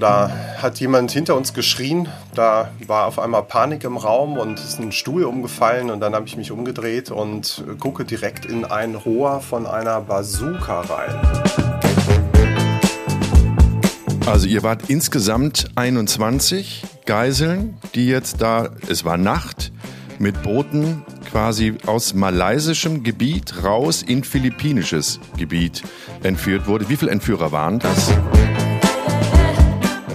Da hat jemand hinter uns geschrien, da war auf einmal Panik im Raum und ist ein Stuhl umgefallen und dann habe ich mich umgedreht und gucke direkt in ein Rohr von einer Bazooka rein. Also ihr wart insgesamt 21 Geiseln, die jetzt da, es war Nacht, mit Booten quasi aus malaysischen Gebiet raus in philippinisches Gebiet entführt wurde. Wie viele Entführer waren das?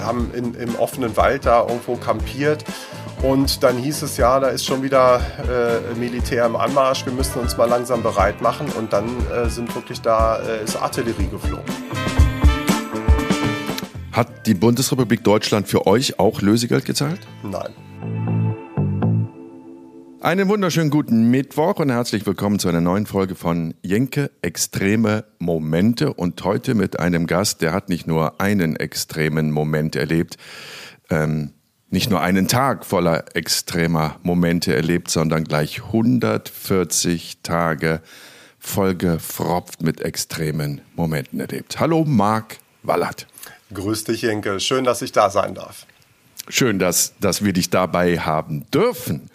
Haben in, im offenen Wald da irgendwo kampiert. Und dann hieß es ja, da ist schon wieder äh, Militär im Anmarsch, wir müssen uns mal langsam bereit machen. Und dann äh, sind wirklich da, äh, ist Artillerie geflogen. Hat die Bundesrepublik Deutschland für euch auch Lösegeld gezahlt? Nein. Einen wunderschönen guten Mittwoch und herzlich willkommen zu einer neuen Folge von Jenke Extreme Momente und heute mit einem Gast, der hat nicht nur einen extremen Moment erlebt, ähm, nicht nur einen Tag voller extremer Momente erlebt, sondern gleich 140 Tage vollgefropft mit extremen Momenten erlebt. Hallo Marc Wallert. Grüß dich Jenke, schön, dass ich da sein darf. Schön, dass, dass wir dich dabei haben dürfen.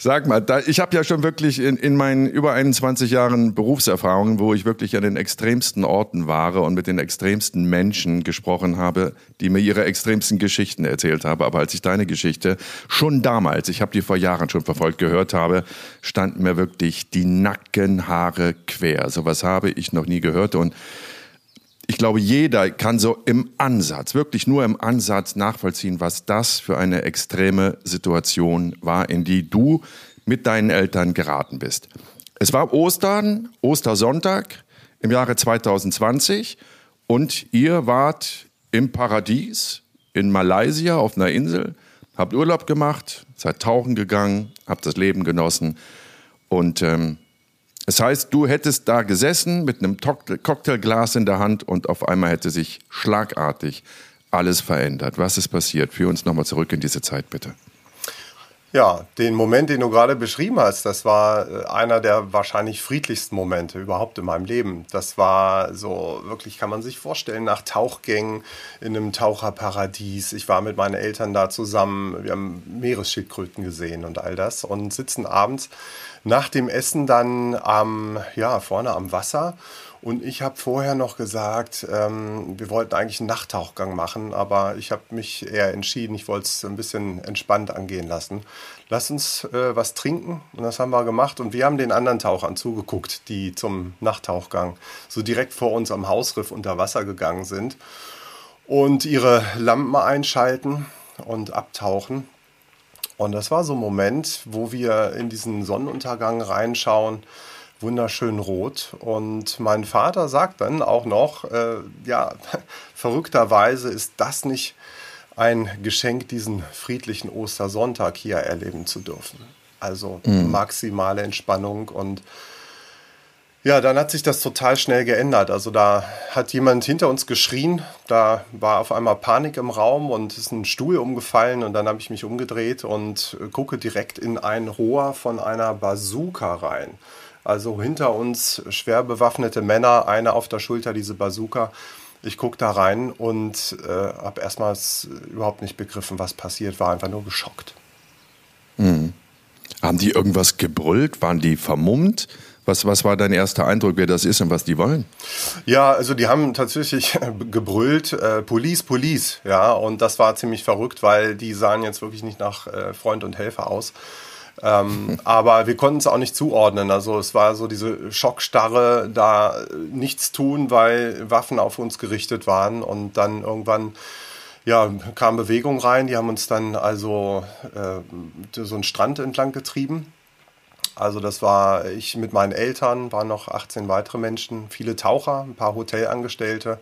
Sag mal, da, ich habe ja schon wirklich in, in meinen über 21 Jahren Berufserfahrungen, wo ich wirklich an den extremsten Orten war und mit den extremsten Menschen gesprochen habe, die mir ihre extremsten Geschichten erzählt haben. Aber als ich deine Geschichte schon damals, ich habe die vor Jahren schon verfolgt, gehört habe, standen mir wirklich die Nackenhaare quer. Sowas habe ich noch nie gehört und ich glaube, jeder kann so im Ansatz, wirklich nur im Ansatz nachvollziehen, was das für eine extreme Situation war, in die du mit deinen Eltern geraten bist. Es war Ostern, Ostersonntag im Jahre 2020 und ihr wart im Paradies in Malaysia auf einer Insel, habt Urlaub gemacht, seid tauchen gegangen, habt das Leben genossen und ähm, das heißt, du hättest da gesessen mit einem Cocktailglas in der Hand und auf einmal hätte sich schlagartig alles verändert. Was ist passiert? Führ uns nochmal zurück in diese Zeit, bitte. Ja, den Moment, den du gerade beschrieben hast, das war äh, einer der wahrscheinlich friedlichsten Momente überhaupt in meinem Leben. Das war so, wirklich kann man sich vorstellen, nach Tauchgängen in einem Taucherparadies. Ich war mit meinen Eltern da zusammen, wir haben Meeresschildkröten gesehen und all das und sitzen abends nach dem Essen dann am, ja, vorne am Wasser. Und ich habe vorher noch gesagt, ähm, wir wollten eigentlich einen Nachttauchgang machen, aber ich habe mich eher entschieden, ich wollte es ein bisschen entspannt angehen lassen. Lass uns äh, was trinken. Und das haben wir gemacht. Und wir haben den anderen Tauchern zugeguckt, die zum Nachttauchgang so direkt vor uns am Hausriff unter Wasser gegangen sind und ihre Lampen einschalten und abtauchen. Und das war so ein Moment, wo wir in diesen Sonnenuntergang reinschauen, wunderschön rot. Und mein Vater sagt dann auch noch, äh, ja, verrückterweise ist das nicht ein Geschenk, diesen friedlichen Ostersonntag hier erleben zu dürfen. Also mhm. maximale Entspannung und ja, dann hat sich das total schnell geändert. Also da hat jemand hinter uns geschrien, da war auf einmal Panik im Raum und ist ein Stuhl umgefallen und dann habe ich mich umgedreht und gucke direkt in ein Rohr von einer Bazooka rein. Also hinter uns schwer bewaffnete Männer, einer auf der Schulter diese Bazooka. Ich gucke da rein und äh, habe erstmals überhaupt nicht begriffen, was passiert, war einfach nur geschockt. Mhm. Haben die irgendwas gebrüllt? Waren die vermummt? Was, was war dein erster Eindruck, wer das ist und was die wollen? Ja, also die haben tatsächlich gebrüllt, äh, Police, Police, ja, und das war ziemlich verrückt, weil die sahen jetzt wirklich nicht nach äh, Freund und Helfer aus. Ähm, aber wir konnten es auch nicht zuordnen. Also es war so diese Schockstarre, da nichts tun, weil Waffen auf uns gerichtet waren und dann irgendwann ja, kam Bewegung rein. Die haben uns dann also äh, so einen Strand entlang getrieben also das war ich mit meinen Eltern, waren noch 18 weitere Menschen, viele Taucher, ein paar Hotelangestellte.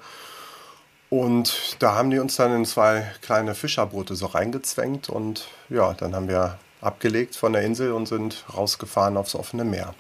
Und da haben die uns dann in zwei kleine Fischerboote so reingezwängt und ja, dann haben wir abgelegt von der Insel und sind rausgefahren aufs offene Meer.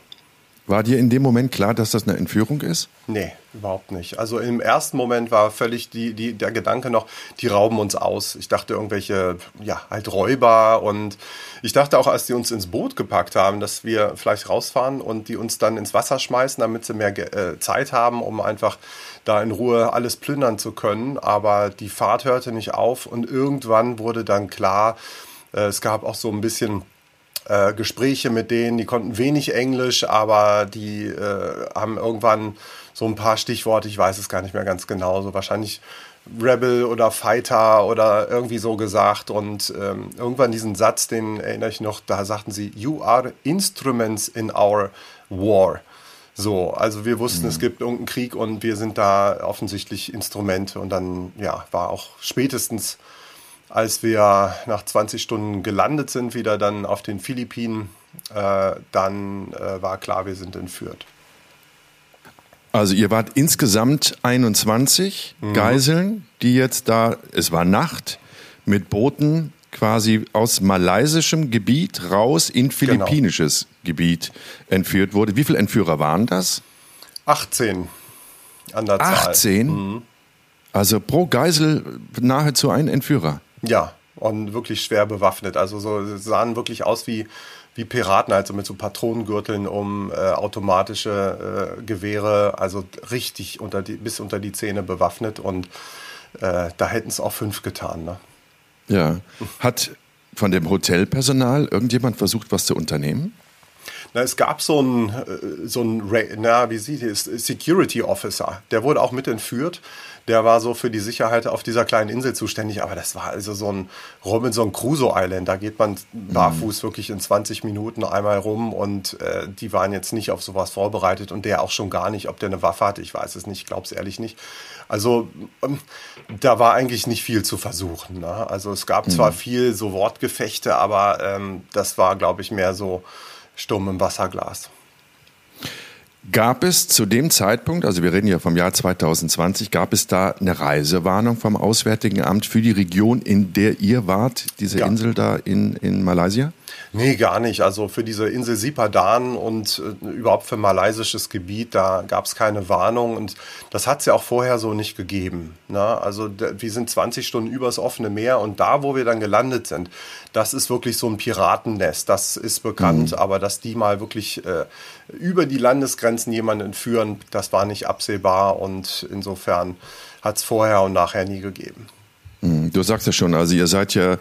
War dir in dem Moment klar, dass das eine Entführung ist? Nee, überhaupt nicht. Also im ersten Moment war völlig die, die, der Gedanke noch, die rauben uns aus. Ich dachte irgendwelche, ja, halt Räuber und ich dachte auch, als die uns ins Boot gepackt haben, dass wir vielleicht rausfahren und die uns dann ins Wasser schmeißen, damit sie mehr äh, Zeit haben, um einfach da in Ruhe alles plündern zu können. Aber die Fahrt hörte nicht auf und irgendwann wurde dann klar, äh, es gab auch so ein bisschen äh, Gespräche mit denen, die konnten wenig Englisch, aber die äh, haben irgendwann so ein paar Stichworte, ich weiß es gar nicht mehr ganz genau, so wahrscheinlich Rebel oder Fighter oder irgendwie so gesagt. Und ähm, irgendwann diesen Satz, den erinnere ich noch, da sagten sie, You are instruments in our war. So, also wir wussten, mhm. es gibt irgendeinen Krieg und wir sind da offensichtlich Instrumente. Und dann, ja, war auch spätestens als wir nach 20 Stunden gelandet sind, wieder dann auf den Philippinen, äh, dann äh, war klar, wir sind entführt. Also ihr wart insgesamt 21 mhm. Geiseln, die jetzt da, es war Nacht, mit Booten quasi aus malaysischem Gebiet raus in genau. philippinisches genau. Gebiet entführt wurde. Wie viele Entführer waren das? 18 an der 18? Zahl. 18? Mhm. Also pro Geisel nahezu ein Entführer. Ja, und wirklich schwer bewaffnet. Also so sahen wirklich aus wie, wie Piraten, also mit so Patronengürteln um äh, automatische äh, Gewehre, also richtig unter die, bis unter die Zähne bewaffnet und äh, da hätten es auch fünf getan. Ne? Ja. Hat von dem Hotelpersonal irgendjemand versucht, was zu unternehmen? Na, es gab so einen, äh, so einen na, wie sieht es, Security Officer, der wurde auch mit entführt der war so für die Sicherheit auf dieser kleinen Insel zuständig. Aber das war also so ein Robinson Crusoe Island. Da geht man barfuß mhm. wirklich in 20 Minuten einmal rum und äh, die waren jetzt nicht auf sowas vorbereitet und der auch schon gar nicht, ob der eine Waffe hatte. Ich weiß es nicht, ich glaube es ehrlich nicht. Also ähm, da war eigentlich nicht viel zu versuchen. Ne? Also es gab mhm. zwar viel so Wortgefechte, aber ähm, das war, glaube ich, mehr so stumm im Wasserglas. Gab es zu dem Zeitpunkt, also wir reden ja vom Jahr 2020, gab es da eine Reisewarnung vom Auswärtigen Amt für die Region, in der ihr wart, diese ja. Insel da in, in Malaysia? Nee, gar nicht. Also für diese Insel Sipadan und äh, überhaupt für malaysisches Gebiet, da gab es keine Warnung und das hat es ja auch vorher so nicht gegeben. Ne? Also wir sind 20 Stunden übers offene Meer und da, wo wir dann gelandet sind, das ist wirklich so ein Piratennest, das ist bekannt, mhm. aber dass die mal wirklich äh, über die Landesgrenzen jemanden entführen, das war nicht absehbar und insofern hat es vorher und nachher nie gegeben. Mhm. Du sagst ja schon, also ihr seid ja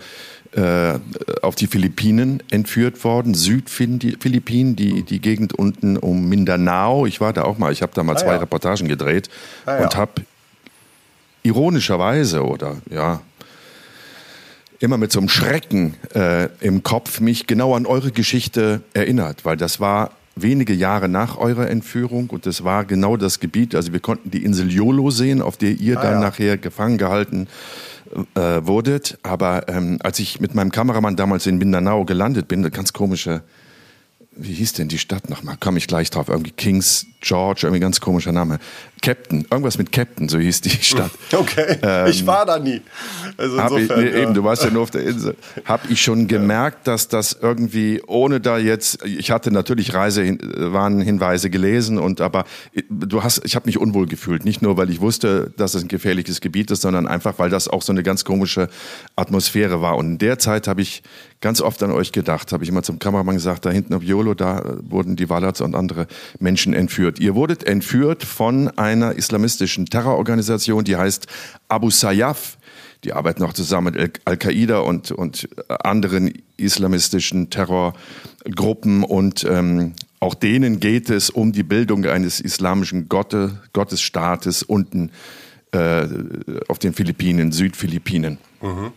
äh, auf die Philippinen entführt worden, Südphilippinen, die, die Gegend unten um Mindanao. Ich war da auch mal, ich habe da mal ah, zwei ja. Reportagen gedreht ah, und ja. habe ironischerweise oder ja, immer mit so einem Schrecken äh, im Kopf mich genau an eure Geschichte erinnert, weil das war wenige Jahre nach eurer Entführung und das war genau das Gebiet, also wir konnten die Insel Jolo sehen, auf der ihr ah, dann ja. nachher gefangen gehalten äh, wurdet. Aber ähm, als ich mit meinem Kameramann damals in Mindanao gelandet bin, eine ganz komische, wie hieß denn die Stadt nochmal? Komme ich gleich drauf. Irgendwie Kings George, irgendwie ganz komischer Name. Captain, irgendwas mit Captain, so hieß die Stadt. Okay, ähm, ich war da nie. Also insofern, ich, nee, ja. Eben, du warst ja nur auf der Insel. Habe ich schon gemerkt, dass das irgendwie, ohne da jetzt, ich hatte natürlich Reisewarnhinweise gelesen und aber du hast, ich habe mich unwohl gefühlt. Nicht nur, weil ich wusste, dass es ein gefährliches Gebiet ist, sondern einfach, weil das auch so eine ganz komische Atmosphäre war. Und in der Zeit habe ich ganz oft an euch gedacht, habe ich immer zum Kameramann gesagt, da hinten auf Yolo, da wurden die Wallats und andere Menschen entführt. Ihr wurdet entführt von einer islamistischen Terrororganisation, die heißt Abu Sayyaf. Die arbeiten auch zusammen mit Al-Qaida und, und anderen islamistischen Terrorgruppen und ähm, auch denen geht es um die Bildung eines islamischen Gotte, Gottesstaates unten äh, auf den Philippinen, Südphilippinen. Mhm.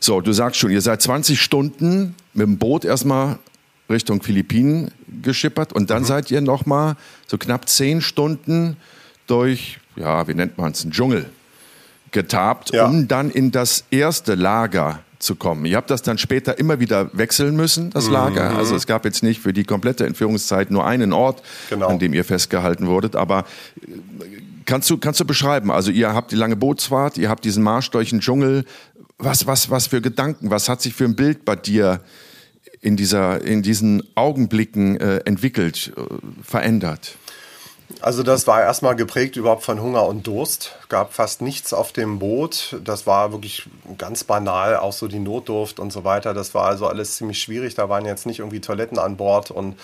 So, du sagst schon, ihr seid 20 Stunden mit dem Boot erstmal Richtung Philippinen geschippert und dann mhm. seid ihr nochmal so knapp 10 Stunden durch, ja, wie nennt man es, einen Dschungel getabt, ja. um dann in das erste Lager zu kommen. Ihr habt das dann später immer wieder wechseln müssen, das mhm. Lager. Also es gab jetzt nicht für die komplette Entführungszeit nur einen Ort, genau. an dem ihr festgehalten wurdet. Aber äh, kannst du, kannst du beschreiben? Also ihr habt die lange Bootsfahrt, ihr habt diesen Marsch durch den Dschungel. Was, was, was für Gedanken, was hat sich für ein Bild bei dir in, dieser, in diesen Augenblicken äh, entwickelt, äh, verändert? Also das war erstmal geprägt überhaupt von Hunger und Durst. Gab fast nichts auf dem Boot. Das war wirklich ganz banal, auch so die Notdurft und so weiter. Das war also alles ziemlich schwierig. Da waren jetzt nicht irgendwie Toiletten an Bord und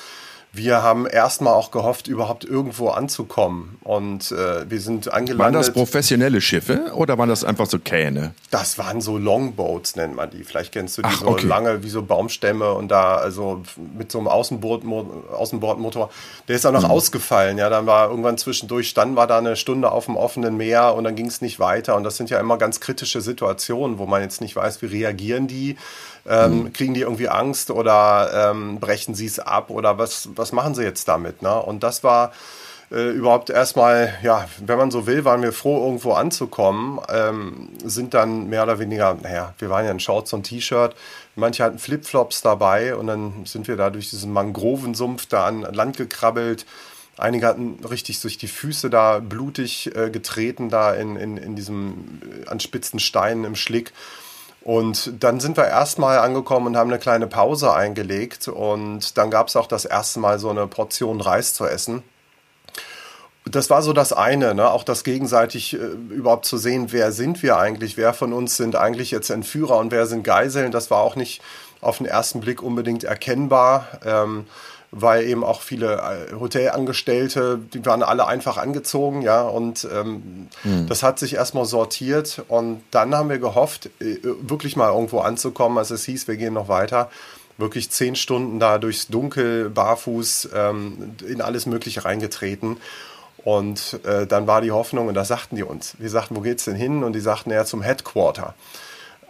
wir haben erstmal auch gehofft, überhaupt irgendwo anzukommen. Und äh, wir sind angelandet. Waren das professionelle Schiffe oder waren das einfach so Kähne? Das waren so Longboats, nennt man die. Vielleicht kennst du die Ach, so okay. lange wie so Baumstämme und da, also mit so einem Außenbord, Außenbordmotor. Der ist auch noch mhm. ausgefallen. Ja, dann war irgendwann zwischendurch, dann war da eine Stunde auf dem offenen Meer und dann ging es nicht weiter. Und das sind ja immer ganz kritische Situationen, wo man jetzt nicht weiß, wie reagieren die ähm, mhm. Kriegen die irgendwie Angst oder ähm, brechen sie es ab oder was, was machen sie jetzt damit? Ne? Und das war äh, überhaupt erstmal, ja, wenn man so will, waren wir froh, irgendwo anzukommen. Ähm, sind dann mehr oder weniger, naja, wir waren ja in Shorts und T-Shirt. Manche hatten Flipflops dabei und dann sind wir da durch diesen Mangrovensumpf da an Land gekrabbelt. Einige hatten richtig durch die Füße da blutig äh, getreten, da in, in, in diesem, äh, an spitzen Steinen im Schlick. Und dann sind wir erstmal angekommen und haben eine kleine Pause eingelegt. Und dann gab es auch das erste Mal so eine Portion Reis zu essen. Das war so das eine, ne? auch das gegenseitig äh, überhaupt zu sehen, wer sind wir eigentlich, wer von uns sind eigentlich jetzt Entführer und wer sind Geiseln. Das war auch nicht auf den ersten Blick unbedingt erkennbar. Ähm, weil eben auch viele äh, Hotelangestellte, die waren alle einfach angezogen, ja, und ähm, mhm. das hat sich erstmal sortiert und dann haben wir gehofft, äh, wirklich mal irgendwo anzukommen, als es hieß, wir gehen noch weiter. Wirklich zehn Stunden da durchs Dunkel, barfuß, ähm, in alles Mögliche reingetreten. Und äh, dann war die Hoffnung, und da sagten die uns, wir sagten, wo geht's denn hin? Und die sagten, ja, zum Headquarter.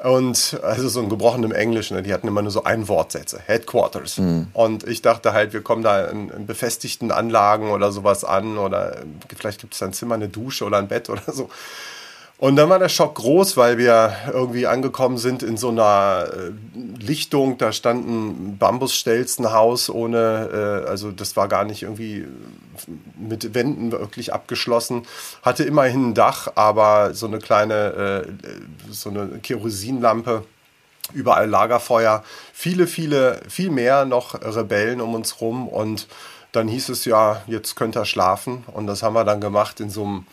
Und also so ein gebrochenem Englisch, ne? die hatten immer nur so ein Wortsätze, Headquarters. Mhm. Und ich dachte halt, wir kommen da in, in befestigten Anlagen oder sowas an oder vielleicht gibt es da ein Zimmer, eine Dusche oder ein Bett oder so. Und dann war der Schock groß, weil wir irgendwie angekommen sind in so einer äh, Lichtung. Da stand ein Bambusstelzenhaus ohne, äh, also das war gar nicht irgendwie mit Wänden wirklich abgeschlossen. Hatte immerhin ein Dach, aber so eine kleine, äh, so eine Kerosinlampe. Überall Lagerfeuer. Viele, viele, viel mehr noch Rebellen um uns rum. Und dann hieß es ja, jetzt könnt ihr schlafen. Und das haben wir dann gemacht in so einem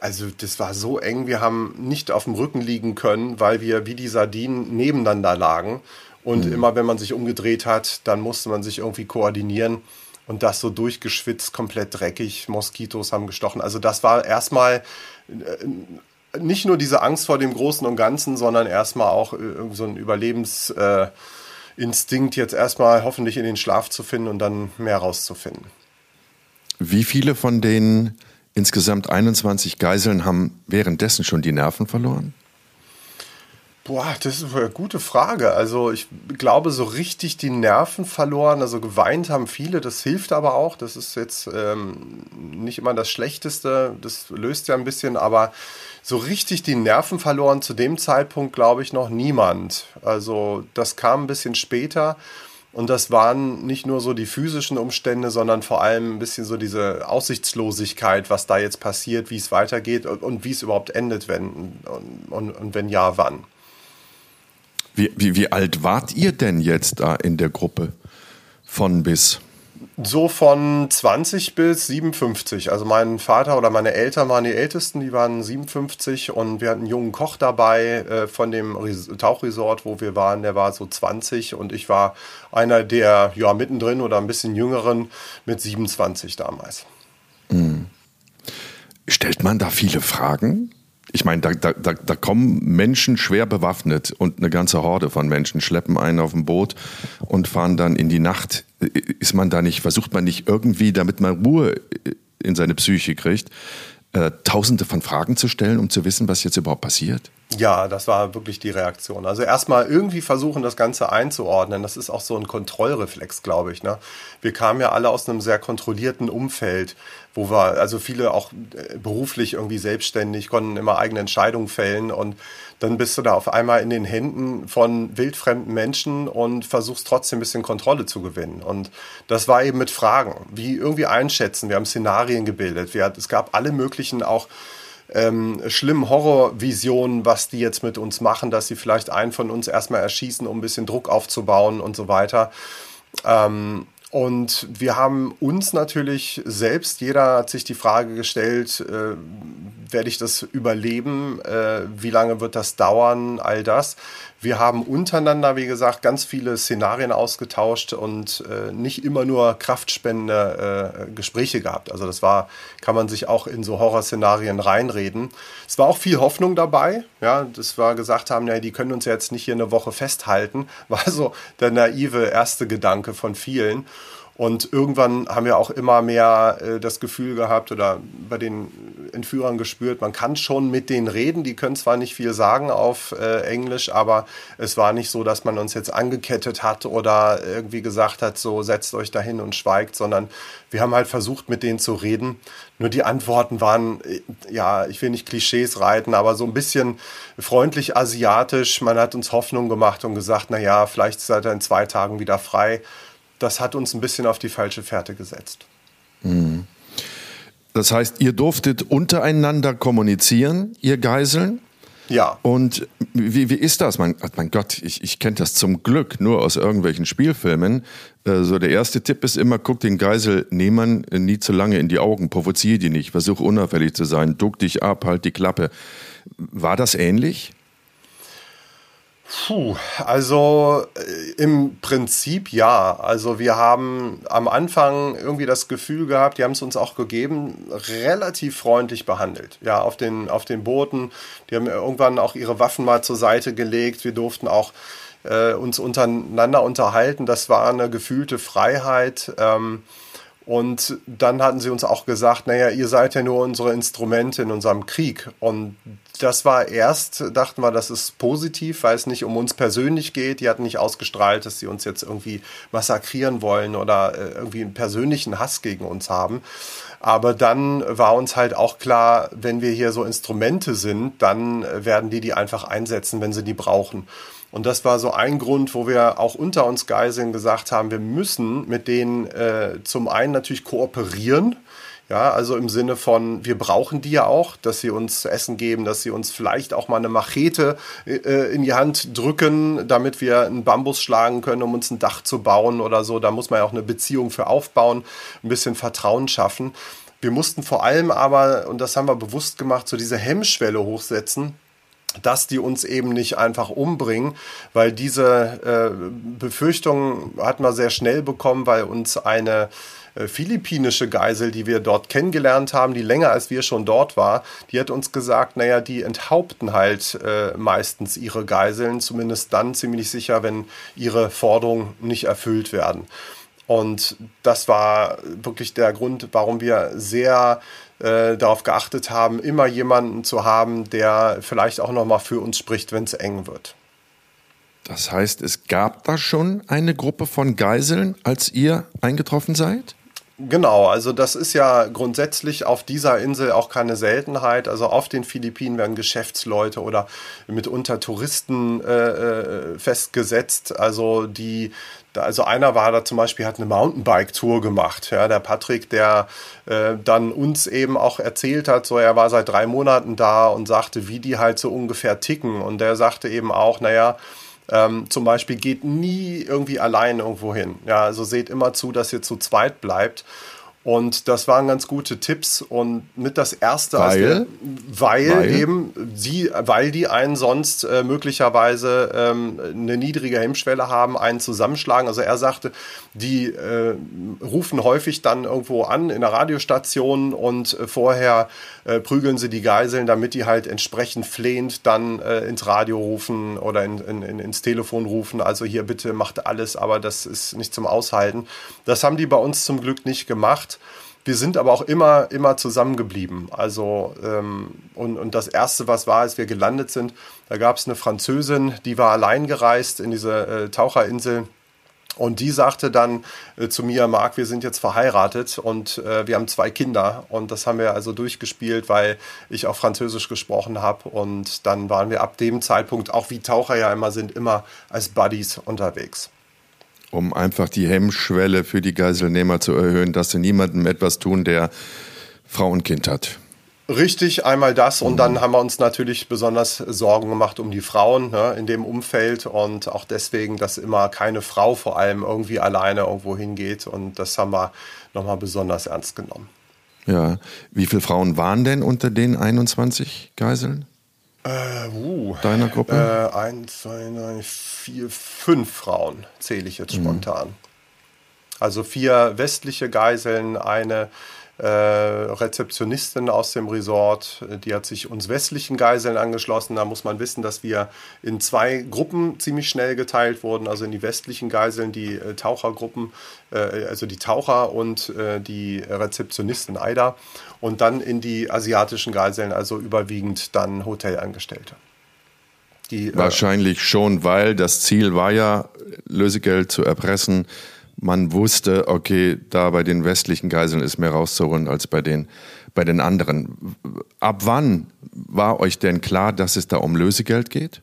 also das war so eng, wir haben nicht auf dem Rücken liegen können, weil wir wie die Sardinen nebeneinander lagen. Und mhm. immer wenn man sich umgedreht hat, dann musste man sich irgendwie koordinieren. Und das so durchgeschwitzt, komplett dreckig, Moskitos haben gestochen. Also das war erstmal äh, nicht nur diese Angst vor dem Großen und Ganzen, sondern erstmal auch äh, so ein Überlebensinstinkt, jetzt erstmal hoffentlich in den Schlaf zu finden und dann mehr rauszufinden. Wie viele von den Insgesamt 21 Geiseln haben währenddessen schon die Nerven verloren? Boah, das ist eine gute Frage. Also ich glaube, so richtig die Nerven verloren, also geweint haben viele, das hilft aber auch. Das ist jetzt ähm, nicht immer das Schlechteste, das löst ja ein bisschen, aber so richtig die Nerven verloren zu dem Zeitpunkt, glaube ich, noch niemand. Also das kam ein bisschen später. Und das waren nicht nur so die physischen Umstände, sondern vor allem ein bisschen so diese Aussichtslosigkeit, was da jetzt passiert, wie es weitergeht und, und wie es überhaupt endet, wenn und, und, und wenn ja, wann. Wie, wie, wie alt wart ihr denn jetzt da in der Gruppe von bis? So von 20 bis 57. Also mein Vater oder meine Eltern waren die Ältesten, die waren 57 und wir hatten einen jungen Koch dabei äh, von dem Tauchresort, wo wir waren, der war so 20 und ich war einer der ja mittendrin oder ein bisschen jüngeren mit 27 damals. Mhm. Stellt man da viele Fragen? Ich meine, da, da, da kommen Menschen schwer bewaffnet und eine ganze Horde von Menschen schleppen einen auf ein Boot und fahren dann in die Nacht. Ist man da nicht, versucht man nicht irgendwie, damit man Ruhe in seine Psyche kriegt, äh, tausende von Fragen zu stellen, um zu wissen, was jetzt überhaupt passiert? Ja, das war wirklich die Reaktion. Also erstmal irgendwie versuchen, das Ganze einzuordnen. Das ist auch so ein Kontrollreflex, glaube ich. Ne? Wir kamen ja alle aus einem sehr kontrollierten Umfeld, wo wir, also viele auch äh, beruflich irgendwie selbstständig, konnten immer eigene Entscheidungen fällen und dann bist du da auf einmal in den Händen von wildfremden Menschen und versuchst trotzdem ein bisschen Kontrolle zu gewinnen. Und das war eben mit Fragen, wie irgendwie einschätzen. Wir haben Szenarien gebildet. Wir, es gab alle möglichen auch ähm, schlimmen Horrorvisionen, was die jetzt mit uns machen, dass sie vielleicht einen von uns erstmal erschießen, um ein bisschen Druck aufzubauen und so weiter. Ähm, und wir haben uns natürlich selbst, jeder hat sich die Frage gestellt, äh, werde ich das überleben? Äh, wie lange wird das dauern? All das. Wir haben untereinander, wie gesagt, ganz viele Szenarien ausgetauscht und äh, nicht immer nur kraftspendende äh, Gespräche gehabt. Also das war, kann man sich auch in so Horrorszenarien reinreden. Es war auch viel Hoffnung dabei, ja, dass wir gesagt haben, ja, die können uns jetzt nicht hier eine Woche festhalten, war so der naive erste Gedanke von vielen. Und irgendwann haben wir auch immer mehr äh, das Gefühl gehabt oder bei den Entführern gespürt, man kann schon mit denen reden. Die können zwar nicht viel sagen auf äh, Englisch, aber es war nicht so, dass man uns jetzt angekettet hat oder irgendwie gesagt hat, so setzt euch dahin und schweigt, sondern wir haben halt versucht, mit denen zu reden. Nur die Antworten waren, äh, ja, ich will nicht Klischees reiten, aber so ein bisschen freundlich asiatisch. Man hat uns Hoffnung gemacht und gesagt, na ja, vielleicht seid ihr in zwei Tagen wieder frei das hat uns ein bisschen auf die falsche Fährte gesetzt. Mhm. Das heißt, ihr durftet untereinander kommunizieren, ihr Geiseln? Ja. Und wie, wie ist das? Mein, mein Gott, ich, ich kenne das zum Glück nur aus irgendwelchen Spielfilmen. Äh, so der erste Tipp ist immer, guck den Geiselnehmern nie zu lange in die Augen, provoziere die nicht, versuch unauffällig zu sein, duck dich ab, halt die Klappe. War das ähnlich? Puh, also äh, im Prinzip ja. Also wir haben am Anfang irgendwie das Gefühl gehabt, die haben es uns auch gegeben, relativ freundlich behandelt. Ja, auf den, auf den Booten. Die haben irgendwann auch ihre Waffen mal zur Seite gelegt. Wir durften auch äh, uns untereinander unterhalten. Das war eine gefühlte Freiheit. Ähm, und dann hatten sie uns auch gesagt, naja, ihr seid ja nur unsere Instrumente in unserem Krieg. Und das war erst, dachten wir, das ist positiv, weil es nicht um uns persönlich geht. Die hatten nicht ausgestrahlt, dass sie uns jetzt irgendwie massakrieren wollen oder äh, irgendwie einen persönlichen Hass gegen uns haben. Aber dann war uns halt auch klar, wenn wir hier so Instrumente sind, dann werden die die einfach einsetzen, wenn sie die brauchen. Und das war so ein Grund, wo wir auch unter uns Geiseln gesagt haben, wir müssen mit denen äh, zum einen natürlich kooperieren. Ja, also im Sinne von, wir brauchen die ja auch, dass sie uns zu essen geben, dass sie uns vielleicht auch mal eine Machete äh, in die Hand drücken, damit wir einen Bambus schlagen können, um uns ein Dach zu bauen oder so. Da muss man ja auch eine Beziehung für aufbauen, ein bisschen Vertrauen schaffen. Wir mussten vor allem aber, und das haben wir bewusst gemacht, so diese Hemmschwelle hochsetzen, dass die uns eben nicht einfach umbringen, weil diese äh, Befürchtung hatten wir sehr schnell bekommen, weil uns eine äh, philippinische Geisel, die wir dort kennengelernt haben, die länger als wir schon dort war, die hat uns gesagt, naja, die enthaupten halt äh, meistens ihre Geiseln, zumindest dann ziemlich sicher, wenn ihre Forderungen nicht erfüllt werden. Und das war wirklich der Grund, warum wir sehr äh, darauf geachtet haben, immer jemanden zu haben, der vielleicht auch nochmal für uns spricht, wenn es eng wird. Das heißt, es gab da schon eine Gruppe von Geiseln, als ihr eingetroffen seid? Genau, also das ist ja grundsätzlich auf dieser Insel auch keine Seltenheit. Also auf den Philippinen werden Geschäftsleute oder mitunter Touristen äh, äh festgesetzt, also die also einer war da zum Beispiel, hat eine Mountainbike-Tour gemacht. Ja, der Patrick, der äh, dann uns eben auch erzählt hat, so er war seit drei Monaten da und sagte, wie die halt so ungefähr ticken. Und der sagte eben auch, naja, ähm, zum Beispiel geht nie irgendwie allein irgendwo hin. Ja, also seht immer zu, dass ihr zu zweit bleibt. Und das waren ganz gute Tipps und mit das erste, weil, der, weil, weil, eben sie, weil die einen sonst äh, möglicherweise ähm, eine niedrige Hemmschwelle haben, einen zusammenschlagen. Also er sagte, die äh, rufen häufig dann irgendwo an in der Radiostation und äh, vorher äh, prügeln sie die Geiseln, damit die halt entsprechend flehend dann äh, ins Radio rufen oder in, in, in, ins Telefon rufen. Also hier bitte macht alles, aber das ist nicht zum Aushalten. Das haben die bei uns zum Glück nicht gemacht. Wir sind aber auch immer, immer zusammengeblieben. Also, ähm, und, und das Erste, was war, als wir gelandet sind, da gab es eine Französin, die war allein gereist in diese äh, Taucherinsel. Und die sagte dann äh, zu mir, Marc, wir sind jetzt verheiratet und äh, wir haben zwei Kinder. Und das haben wir also durchgespielt, weil ich auch Französisch gesprochen habe. Und dann waren wir ab dem Zeitpunkt, auch wie Taucher ja immer sind, immer als Buddies unterwegs um einfach die Hemmschwelle für die Geiselnehmer zu erhöhen, dass sie niemandem etwas tun, der Frau und Kind hat. Richtig, einmal das und dann haben wir uns natürlich besonders Sorgen gemacht um die Frauen ne, in dem Umfeld und auch deswegen, dass immer keine Frau vor allem irgendwie alleine irgendwo hingeht und das haben wir nochmal besonders ernst genommen. Ja, wie viele Frauen waren denn unter den 21 Geiseln? Äh, uh, Deiner Gruppe? Äh, eins, zwei, drei, vier, fünf Frauen zähle ich jetzt spontan. Mhm. Also vier westliche Geiseln, eine Rezeptionistin aus dem Resort, die hat sich uns westlichen Geiseln angeschlossen. Da muss man wissen, dass wir in zwei Gruppen ziemlich schnell geteilt wurden. Also in die westlichen Geiseln, die äh, Tauchergruppen, äh, also die Taucher und äh, die Rezeptionistin Aida. Und dann in die asiatischen Geiseln, also überwiegend dann Hotelangestellte. Die, äh, Wahrscheinlich schon, weil das Ziel war ja, Lösegeld zu erpressen man wusste, okay, da bei den westlichen Geiseln ist mehr rauszuholen als bei den, bei den anderen. Ab wann war euch denn klar, dass es da um Lösegeld geht?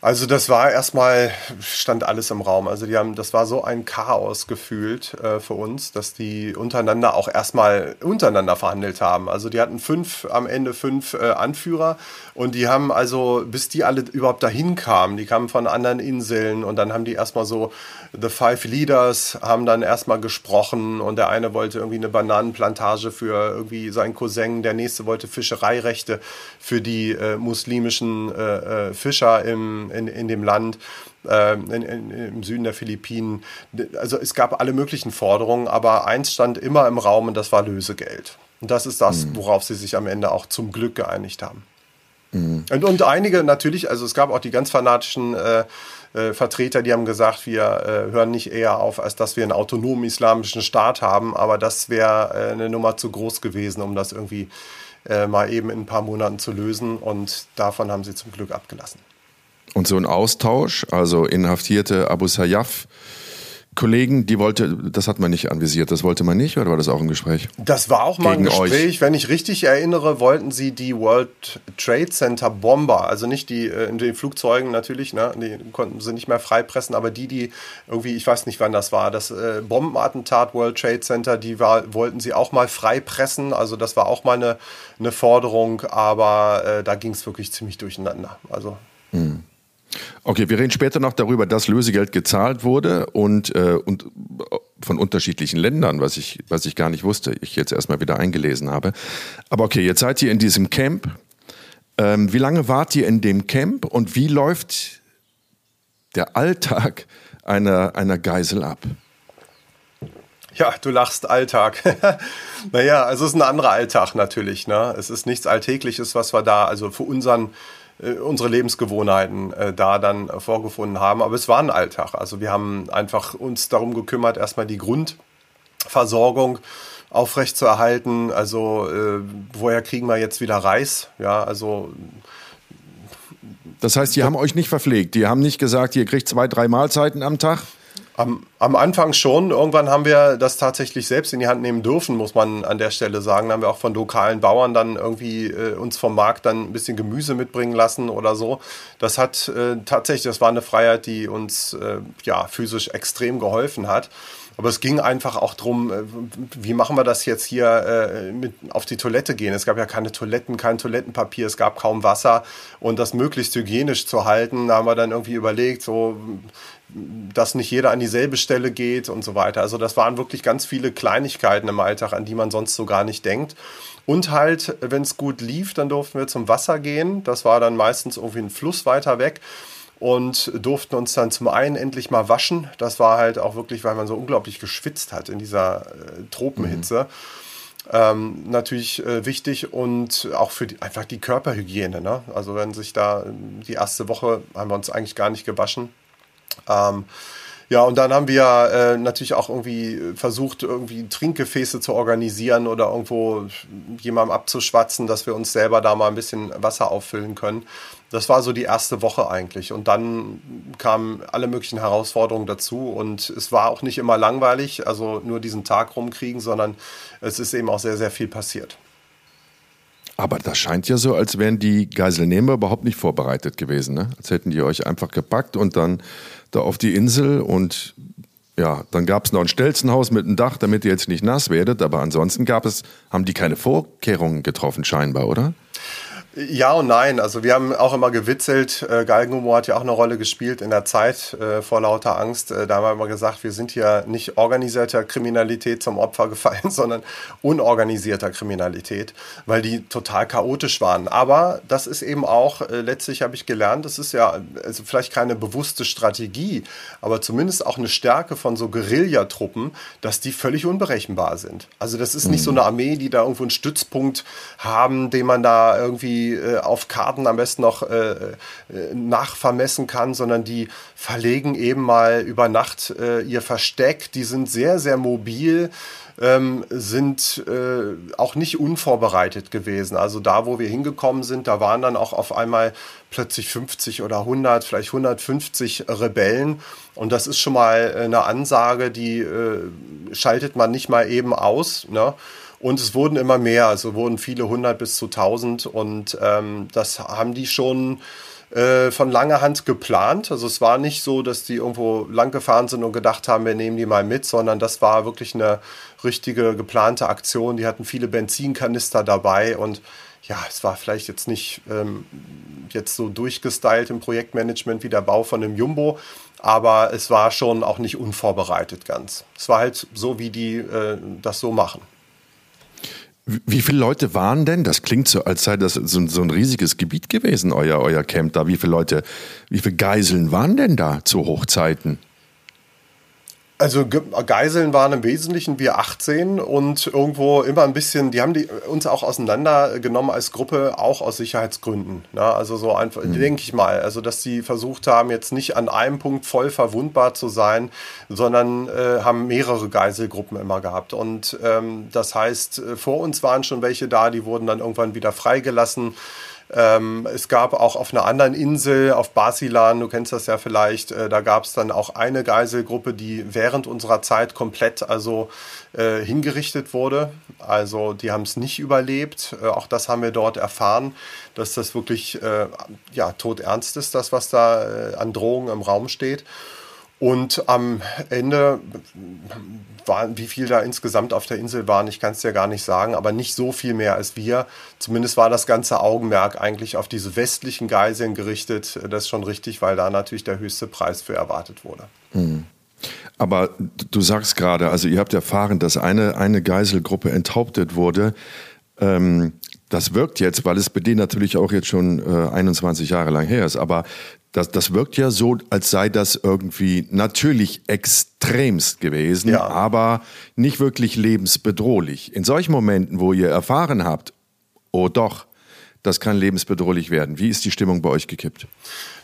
Also das war erstmal, stand alles im Raum. Also die haben, das war so ein Chaos gefühlt äh, für uns, dass die untereinander auch erstmal untereinander verhandelt haben. Also die hatten fünf, am Ende fünf äh, Anführer und die haben also, bis die alle überhaupt dahin kamen, die kamen von anderen Inseln und dann haben die erstmal so, The Five Leaders haben dann erstmal gesprochen und der eine wollte irgendwie eine Bananenplantage für irgendwie seinen Cousin, der nächste wollte Fischereirechte für die äh, muslimischen äh, äh, Fischer im, in, in dem Land. Äh, in, in, im Süden der Philippinen. Also es gab alle möglichen Forderungen, aber eins stand immer im Raum und das war Lösegeld. Und das ist das, mhm. worauf sie sich am Ende auch zum Glück geeinigt haben. Mhm. Und, und einige natürlich, also es gab auch die ganz fanatischen äh, äh, Vertreter, die haben gesagt, wir äh, hören nicht eher auf, als dass wir einen autonomen islamischen Staat haben, aber das wäre äh, eine Nummer zu groß gewesen, um das irgendwie äh, mal eben in ein paar Monaten zu lösen und davon haben sie zum Glück abgelassen. Und so ein Austausch, also inhaftierte Abu Sayyaf, Kollegen, die wollte, das hat man nicht anvisiert, das wollte man nicht oder war das auch ein Gespräch? Das war auch mal ein Gespräch. Euch? Wenn ich richtig erinnere, wollten sie die World Trade Center Bomber, also nicht die äh, in den Flugzeugen natürlich, ne, die konnten sie nicht mehr freipressen, aber die, die irgendwie, ich weiß nicht, wann das war, das äh, Bombenattentat World Trade Center, die war, wollten sie auch mal freipressen, also das war auch mal eine, eine Forderung, aber äh, da ging es wirklich ziemlich durcheinander. Also. Hm. Okay, wir reden später noch darüber, dass Lösegeld gezahlt wurde und, äh, und von unterschiedlichen Ländern, was ich, was ich gar nicht wusste, ich jetzt erstmal wieder eingelesen habe. Aber okay, jetzt seid ihr in diesem Camp. Ähm, wie lange wart ihr in dem Camp und wie läuft der Alltag einer, einer Geisel ab? Ja, du lachst Alltag. naja, es ist ein anderer Alltag natürlich. Ne? Es ist nichts Alltägliches, was wir da, also für unseren äh, unsere Lebensgewohnheiten äh, da dann vorgefunden haben. Aber es war ein Alltag. Also wir haben einfach uns darum gekümmert, erstmal die Grundversorgung aufrechtzuerhalten. Also äh, woher kriegen wir jetzt wieder Reis? Ja, also das heißt, die haben euch nicht verpflegt. Die haben nicht gesagt, ihr kriegt zwei, drei Mahlzeiten am Tag. Am, am, Anfang schon. Irgendwann haben wir das tatsächlich selbst in die Hand nehmen dürfen, muss man an der Stelle sagen. Da haben wir auch von lokalen Bauern dann irgendwie äh, uns vom Markt dann ein bisschen Gemüse mitbringen lassen oder so. Das hat äh, tatsächlich, das war eine Freiheit, die uns äh, ja physisch extrem geholfen hat. Aber es ging einfach auch darum, äh, wie machen wir das jetzt hier äh, mit auf die Toilette gehen. Es gab ja keine Toiletten, kein Toilettenpapier, es gab kaum Wasser und das möglichst hygienisch zu halten. Da haben wir dann irgendwie überlegt, so dass nicht jeder an dieselbe Stelle geht und so weiter. Also das waren wirklich ganz viele Kleinigkeiten im Alltag, an die man sonst so gar nicht denkt. Und halt, wenn es gut lief, dann durften wir zum Wasser gehen. Das war dann meistens irgendwie ein Fluss weiter weg und durften uns dann zum einen endlich mal waschen. Das war halt auch wirklich, weil man so unglaublich geschwitzt hat in dieser äh, Tropenhitze. Mhm. Ähm, natürlich äh, wichtig und auch für die, einfach die Körperhygiene. Ne? Also wenn sich da die erste Woche haben wir uns eigentlich gar nicht gewaschen. Ähm, ja, und dann haben wir äh, natürlich auch irgendwie versucht, irgendwie Trinkgefäße zu organisieren oder irgendwo jemandem abzuschwatzen, dass wir uns selber da mal ein bisschen Wasser auffüllen können. Das war so die erste Woche eigentlich. Und dann kamen alle möglichen Herausforderungen dazu. Und es war auch nicht immer langweilig, also nur diesen Tag rumkriegen, sondern es ist eben auch sehr, sehr viel passiert. Aber das scheint ja so, als wären die Geiselnehmer überhaupt nicht vorbereitet gewesen. Ne? Als hätten die euch einfach gepackt und dann da auf die Insel und Ja, dann gab es noch ein Stelzenhaus mit einem Dach, damit ihr jetzt nicht nass werdet, aber ansonsten gab es, haben die keine Vorkehrungen getroffen scheinbar, oder? Ja und nein. Also wir haben auch immer gewitzelt. Äh, Galgenhumor hat ja auch eine Rolle gespielt in der Zeit äh, vor lauter Angst. Äh, da haben wir immer gesagt, wir sind hier nicht organisierter Kriminalität zum Opfer gefallen, sondern unorganisierter Kriminalität, weil die total chaotisch waren. Aber das ist eben auch, äh, letztlich habe ich gelernt, das ist ja also vielleicht keine bewusste Strategie, aber zumindest auch eine Stärke von so Guerillatruppen, dass die völlig unberechenbar sind. Also das ist nicht so eine Armee, die da irgendwo einen Stützpunkt haben, den man da irgendwie äh, auf Karten am besten noch äh, äh, nachvermessen kann, sondern die verlegen eben mal über Nacht äh, ihr Versteck. Die sind sehr, sehr mobil. Ähm, sind äh, auch nicht unvorbereitet gewesen. Also da, wo wir hingekommen sind, da waren dann auch auf einmal plötzlich 50 oder 100, vielleicht 150 Rebellen. Und das ist schon mal eine Ansage, die äh, schaltet man nicht mal eben aus. Ne? Und es wurden immer mehr, also wurden viele hundert bis zu tausend. Und ähm, das haben die schon äh, von langer Hand geplant. Also es war nicht so, dass die irgendwo lang gefahren sind und gedacht haben, wir nehmen die mal mit, sondern das war wirklich eine richtige geplante Aktion. Die hatten viele Benzinkanister dabei und ja, es war vielleicht jetzt nicht ähm, jetzt so durchgestylt im Projektmanagement wie der Bau von einem Jumbo, aber es war schon auch nicht unvorbereitet ganz. Es war halt so, wie die äh, das so machen. Wie viele Leute waren denn? Das klingt so, als sei das so, so, ein riesiges Gebiet gewesen, euer, euer Camp da. Wie viele Leute, wie viele Geiseln waren denn da zu Hochzeiten? Also Geiseln waren im Wesentlichen wir 18 und irgendwo immer ein bisschen, die haben die uns auch auseinandergenommen als Gruppe, auch aus Sicherheitsgründen. Ne? Also so einfach, mhm. denke ich mal, also dass sie versucht haben, jetzt nicht an einem Punkt voll verwundbar zu sein, sondern äh, haben mehrere Geiselgruppen immer gehabt. Und ähm, das heißt, äh, vor uns waren schon welche da, die wurden dann irgendwann wieder freigelassen. Ähm, es gab auch auf einer anderen Insel, auf Basilan, du kennst das ja vielleicht, äh, da gab es dann auch eine Geiselgruppe, die während unserer Zeit komplett also äh, hingerichtet wurde. Also die haben es nicht überlebt. Äh, auch das haben wir dort erfahren, dass das wirklich äh, ja, todernst ist, das, was da äh, an Drohungen im Raum steht. Und am Ende war, wie viel da insgesamt auf der Insel waren, ich kann es dir gar nicht sagen, aber nicht so viel mehr als wir. Zumindest war das ganze Augenmerk eigentlich auf diese westlichen Geiseln gerichtet. Das ist schon richtig, weil da natürlich der höchste Preis für erwartet wurde. Mhm. Aber du sagst gerade, also ihr habt erfahren, dass eine, eine Geiselgruppe enthauptet wurde. Ähm, das wirkt jetzt, weil es bei denen natürlich auch jetzt schon äh, 21 Jahre lang her ist, aber das, das wirkt ja so, als sei das irgendwie natürlich extremst gewesen, ja. aber nicht wirklich lebensbedrohlich. In solchen Momenten, wo ihr erfahren habt, oh doch, das kann lebensbedrohlich werden. Wie ist die Stimmung bei euch gekippt?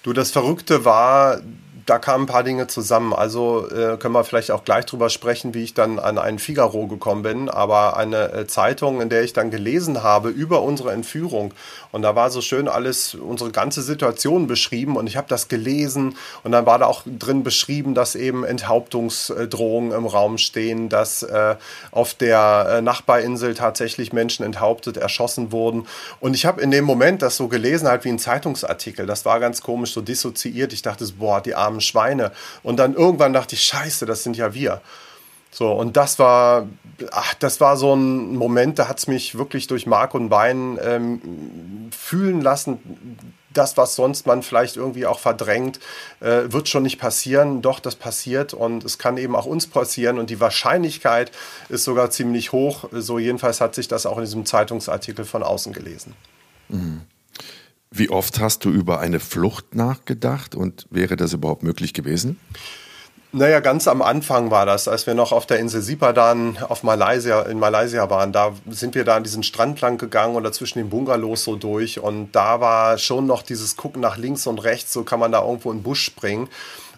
Du, das Verrückte war, da kamen ein paar Dinge zusammen. Also äh, können wir vielleicht auch gleich drüber sprechen, wie ich dann an einen Figaro gekommen bin. Aber eine äh, Zeitung, in der ich dann gelesen habe über unsere Entführung. Und da war so schön alles, unsere ganze Situation beschrieben. Und ich habe das gelesen. Und dann war da auch drin beschrieben, dass eben Enthauptungsdrohungen im Raum stehen, dass äh, auf der äh, Nachbarinsel tatsächlich Menschen enthauptet, erschossen wurden. Und ich habe in dem Moment das so gelesen, halt wie ein Zeitungsartikel. Das war ganz komisch, so dissoziiert. Ich dachte, boah, die armen armen Schweine. Und dann irgendwann dachte ich, scheiße, das sind ja wir. So, und das war, ach, das war so ein Moment, da hat es mich wirklich durch Mark und Bein ähm, fühlen lassen. Das, was sonst man vielleicht irgendwie auch verdrängt, äh, wird schon nicht passieren. Doch, das passiert und es kann eben auch uns passieren und die Wahrscheinlichkeit ist sogar ziemlich hoch. So jedenfalls hat sich das auch in diesem Zeitungsartikel von außen gelesen. Mhm. Wie oft hast du über eine Flucht nachgedacht und wäre das überhaupt möglich gewesen? Naja, ganz am Anfang war das, als wir noch auf der Insel Sipadan auf Malaysia, in Malaysia waren. Da sind wir da an diesen Strand lang gegangen oder zwischen den Bungalows so durch. Und da war schon noch dieses Gucken nach links und rechts, so kann man da irgendwo in den Busch springen.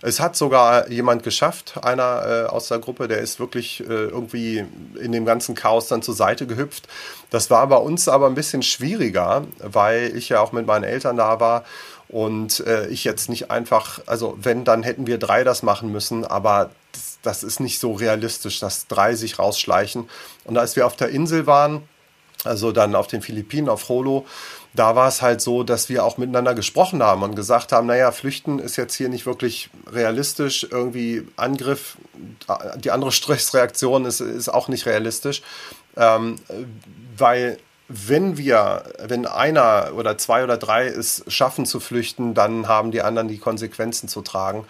Es hat sogar jemand geschafft, einer äh, aus der Gruppe, der ist wirklich äh, irgendwie in dem ganzen Chaos dann zur Seite gehüpft. Das war bei uns aber ein bisschen schwieriger, weil ich ja auch mit meinen Eltern da war und äh, ich jetzt nicht einfach, also wenn, dann hätten wir drei das machen müssen, aber das, das ist nicht so realistisch, dass drei sich rausschleichen. Und als wir auf der Insel waren, also dann auf den Philippinen, auf Holo, da war es halt so, dass wir auch miteinander gesprochen haben und gesagt haben, naja, flüchten ist jetzt hier nicht wirklich realistisch, irgendwie Angriff, die andere Stressreaktion ist, ist auch nicht realistisch, ähm, weil wenn wir, wenn einer oder zwei oder drei es schaffen zu flüchten, dann haben die anderen die Konsequenzen zu tragen.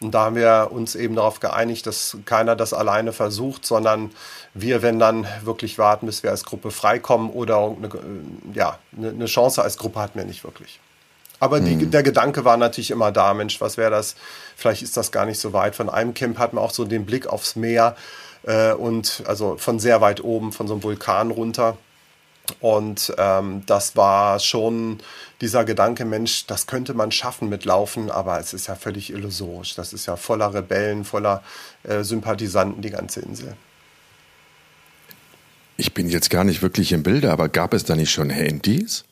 Und da haben wir uns eben darauf geeinigt, dass keiner das alleine versucht, sondern wir, wenn dann wirklich warten, bis wir als Gruppe freikommen oder eine, äh, ja, eine Chance als Gruppe hatten wir nicht wirklich. Aber die, mhm. der Gedanke war natürlich immer da, Mensch, was wäre das? Vielleicht ist das gar nicht so weit. Von einem Camp hatten wir auch so den Blick aufs Meer äh, und also von sehr weit oben, von so einem Vulkan runter. Und ähm, das war schon dieser Gedanke, Mensch, das könnte man schaffen mit Laufen, aber es ist ja völlig illusorisch. Das ist ja voller Rebellen, voller äh, Sympathisanten, die ganze Insel. Ich bin jetzt gar nicht wirklich im Bilde, aber gab es da nicht schon Handys?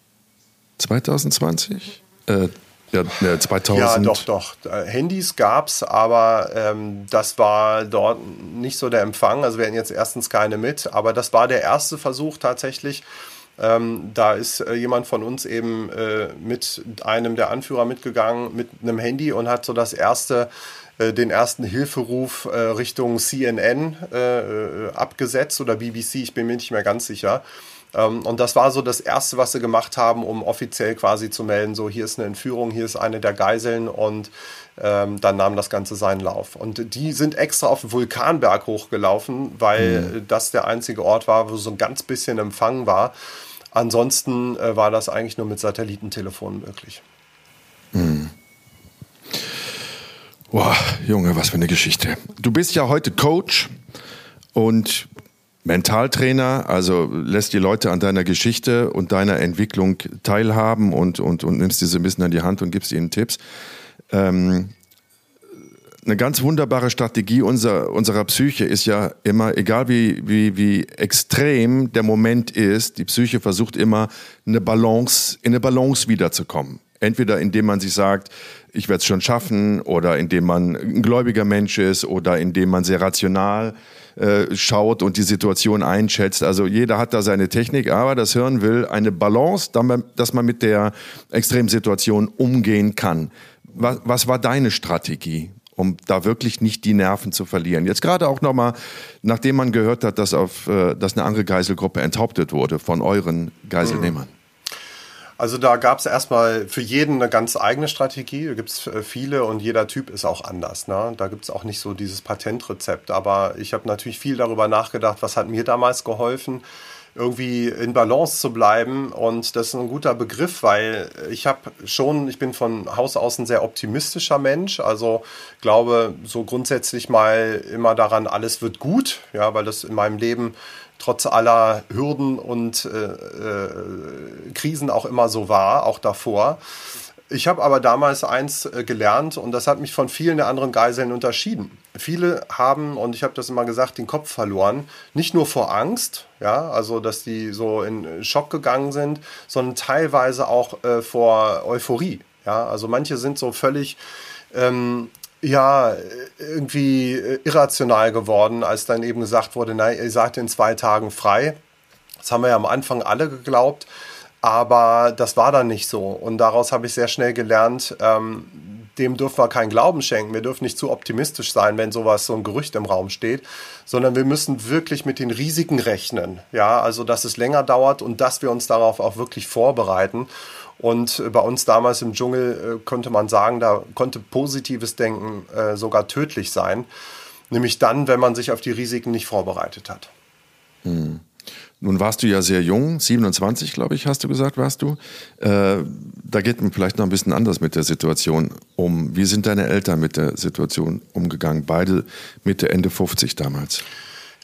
2020? Äh, ja, 2000. ja, doch, doch. Handys gab es, aber ähm, das war dort nicht so der Empfang. Also wir hatten jetzt erstens keine mit, aber das war der erste Versuch tatsächlich. Ähm, da ist äh, jemand von uns eben äh, mit einem der Anführer mitgegangen mit einem Handy und hat so das erste äh, den ersten Hilferuf äh, Richtung CNN äh, äh, abgesetzt oder BBC, ich bin mir nicht mehr ganz sicher. Ähm, und das war so das Erste, was sie gemacht haben, um offiziell quasi zu melden, so hier ist eine Entführung, hier ist eine der Geiseln und ähm, dann nahm das Ganze seinen Lauf. Und die sind extra auf den Vulkanberg hochgelaufen, weil mhm. das der einzige Ort war, wo so ein ganz bisschen Empfang war. Ansonsten äh, war das eigentlich nur mit Satellitentelefonen möglich. Mhm. Boah, Junge, was für eine Geschichte. Du bist ja heute Coach und Mentaltrainer, also lässt die Leute an deiner Geschichte und deiner Entwicklung teilhaben und, und, und nimmst diese ein bisschen an die Hand und gibst ihnen Tipps. Ähm, eine ganz wunderbare Strategie unserer, unserer Psyche ist ja immer, egal wie, wie, wie extrem der Moment ist, die Psyche versucht immer eine Balance, in eine Balance wiederzukommen. Entweder indem man sich sagt, ich werde es schon schaffen, oder indem man ein gläubiger Mensch ist, oder indem man sehr rational äh, schaut und die Situation einschätzt. Also jeder hat da seine Technik, aber das Hirn will eine Balance, dass man mit der Extremsituation umgehen kann. Was, was war deine Strategie? um da wirklich nicht die Nerven zu verlieren. Jetzt gerade auch nochmal, nachdem man gehört hat, dass, auf, äh, dass eine andere Geiselgruppe enthauptet wurde von euren Geiselnehmern. Also da gab es erstmal für jeden eine ganz eigene Strategie. Da gibt es äh, viele und jeder Typ ist auch anders. Ne? Da gibt es auch nicht so dieses Patentrezept. Aber ich habe natürlich viel darüber nachgedacht, was hat mir damals geholfen irgendwie in Balance zu bleiben. Und das ist ein guter Begriff, weil ich habe schon, ich bin von Haus aus ein sehr optimistischer Mensch. Also glaube so grundsätzlich mal immer daran, alles wird gut, ja, weil das in meinem Leben trotz aller Hürden und äh, äh, Krisen auch immer so war, auch davor. Ich habe aber damals eins äh, gelernt und das hat mich von vielen der anderen Geiseln unterschieden. Viele haben, und ich habe das immer gesagt, den Kopf verloren. Nicht nur vor Angst, ja, also dass die so in Schock gegangen sind, sondern teilweise auch äh, vor Euphorie. Ja, also manche sind so völlig ähm, ja, irgendwie äh, irrational geworden, als dann eben gesagt wurde, nein, ihr seid in zwei Tagen frei. Das haben wir ja am Anfang alle geglaubt. Aber das war dann nicht so. Und daraus habe ich sehr schnell gelernt, ähm, dem dürfen wir keinen Glauben schenken. Wir dürfen nicht zu optimistisch sein, wenn sowas, so ein Gerücht im Raum steht, sondern wir müssen wirklich mit den Risiken rechnen. Ja, also, dass es länger dauert und dass wir uns darauf auch wirklich vorbereiten. Und bei uns damals im Dschungel äh, konnte man sagen, da konnte positives Denken äh, sogar tödlich sein. Nämlich dann, wenn man sich auf die Risiken nicht vorbereitet hat. Hm. Nun warst du ja sehr jung, 27, glaube ich, hast du gesagt, warst du. Äh, da geht man vielleicht noch ein bisschen anders mit der Situation um. Wie sind deine Eltern mit der Situation umgegangen? Beide Mitte, Ende 50 damals.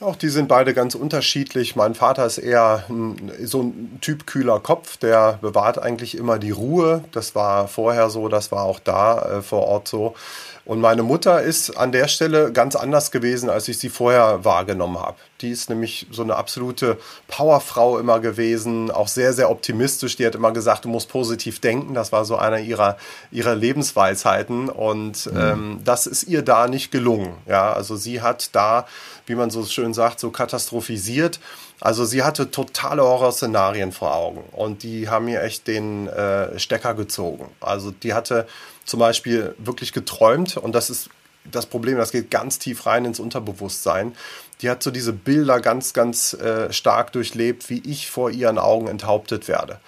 Auch die sind beide ganz unterschiedlich. Mein Vater ist eher ein, so ein Typ kühler Kopf, der bewahrt eigentlich immer die Ruhe. Das war vorher so, das war auch da äh, vor Ort so. Und meine Mutter ist an der Stelle ganz anders gewesen, als ich sie vorher wahrgenommen habe. Die ist nämlich so eine absolute Powerfrau immer gewesen, auch sehr, sehr optimistisch. Die hat immer gesagt, du musst positiv denken. Das war so einer ihrer, ihrer Lebensweisheiten. Und mhm. ähm, das ist ihr da nicht gelungen. Ja, also sie hat da, wie man so schön sagt, so katastrophisiert. Also sie hatte totale Horrorszenarien vor Augen und die haben mir echt den äh, Stecker gezogen. Also die hatte zum Beispiel wirklich geträumt und das ist das Problem, das geht ganz tief rein ins Unterbewusstsein. Die hat so diese Bilder ganz, ganz äh, stark durchlebt, wie ich vor ihren Augen enthauptet werde.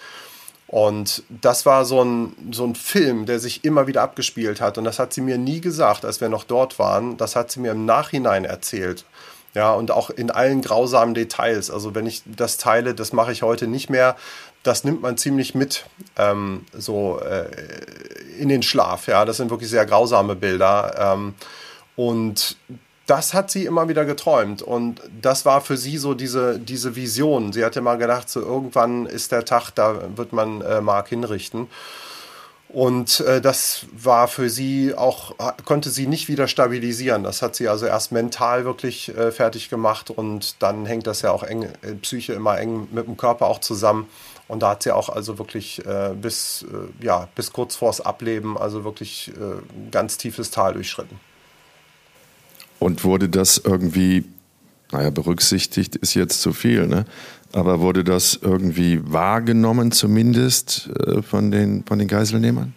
Und das war so ein, so ein Film, der sich immer wieder abgespielt hat. Und das hat sie mir nie gesagt, als wir noch dort waren. Das hat sie mir im Nachhinein erzählt. Ja, und auch in allen grausamen Details. Also wenn ich das teile, das mache ich heute nicht mehr. Das nimmt man ziemlich mit, ähm, so äh, in den Schlaf. Ja, das sind wirklich sehr grausame Bilder. Ähm, und das hat sie immer wieder geträumt und das war für sie so diese, diese Vision. Sie hatte mal gedacht, so irgendwann ist der Tag, da wird man äh, Mark hinrichten. Und äh, das war für sie auch, konnte sie nicht wieder stabilisieren. Das hat sie also erst mental wirklich äh, fertig gemacht und dann hängt das ja auch eng, äh, Psyche immer eng mit dem Körper auch zusammen. Und da hat sie auch also wirklich äh, bis, äh, ja, bis kurz vors Ableben, also wirklich äh, ganz tiefes Tal durchschritten. Und wurde das irgendwie, naja, berücksichtigt ist jetzt zu viel, ne? Aber wurde das irgendwie wahrgenommen zumindest äh, von, den, von den Geiselnehmern?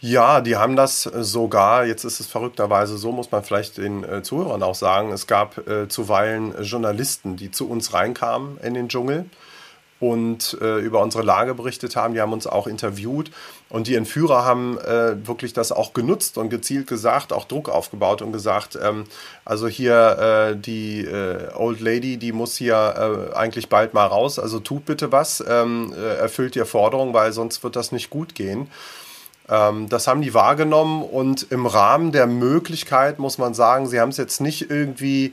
Ja, die haben das sogar, jetzt ist es verrückterweise so, muss man vielleicht den äh, Zuhörern auch sagen, es gab äh, zuweilen Journalisten, die zu uns reinkamen in den Dschungel und äh, über unsere Lage berichtet haben. Die haben uns auch interviewt und die Entführer haben äh, wirklich das auch genutzt und gezielt gesagt, auch Druck aufgebaut und gesagt, ähm, also hier äh, die äh, Old Lady, die muss hier äh, eigentlich bald mal raus, also tut bitte was, ähm, äh, erfüllt ihr Forderung, weil sonst wird das nicht gut gehen. Ähm, das haben die wahrgenommen und im Rahmen der Möglichkeit muss man sagen, sie haben es jetzt nicht irgendwie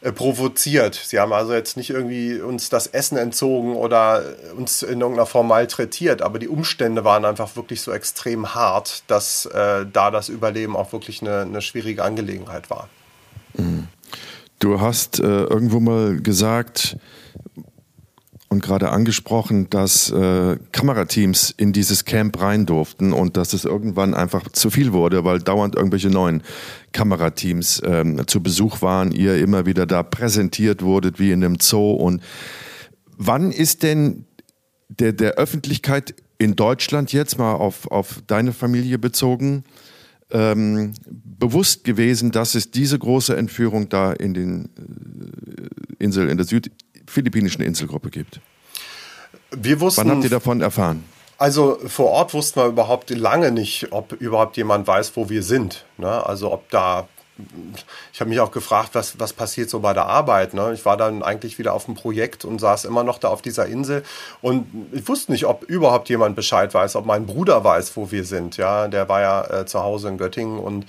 äh, provoziert. Sie haben also jetzt nicht irgendwie uns das Essen entzogen oder uns in irgendeiner Form malträtiert, aber die Umstände waren einfach wirklich so extrem hart, dass äh, da das Überleben auch wirklich eine, eine schwierige Angelegenheit war. Mhm. Du hast äh, irgendwo mal gesagt, und gerade angesprochen, dass äh, Kamerateams in dieses Camp rein durften und dass es irgendwann einfach zu viel wurde, weil dauernd irgendwelche neuen Kamerateams ähm, zu Besuch waren, ihr immer wieder da präsentiert wurdet wie in einem Zoo. Und wann ist denn der, der Öffentlichkeit in Deutschland jetzt mal auf, auf deine Familie bezogen, ähm, bewusst gewesen, dass es diese große Entführung da in den äh, Insel, in der Süd philippinischen Inselgruppe gibt. Wir wussten, Wann habt ihr davon erfahren? Also vor Ort wussten wir überhaupt lange nicht, ob überhaupt jemand weiß, wo wir sind. Ne? Also ob da ich habe mich auch gefragt, was, was passiert so bei der Arbeit. Ne? Ich war dann eigentlich wieder auf dem Projekt und saß immer noch da auf dieser Insel und ich wusste nicht, ob überhaupt jemand Bescheid weiß, ob mein Bruder weiß, wo wir sind. Ja, der war ja äh, zu Hause in Göttingen und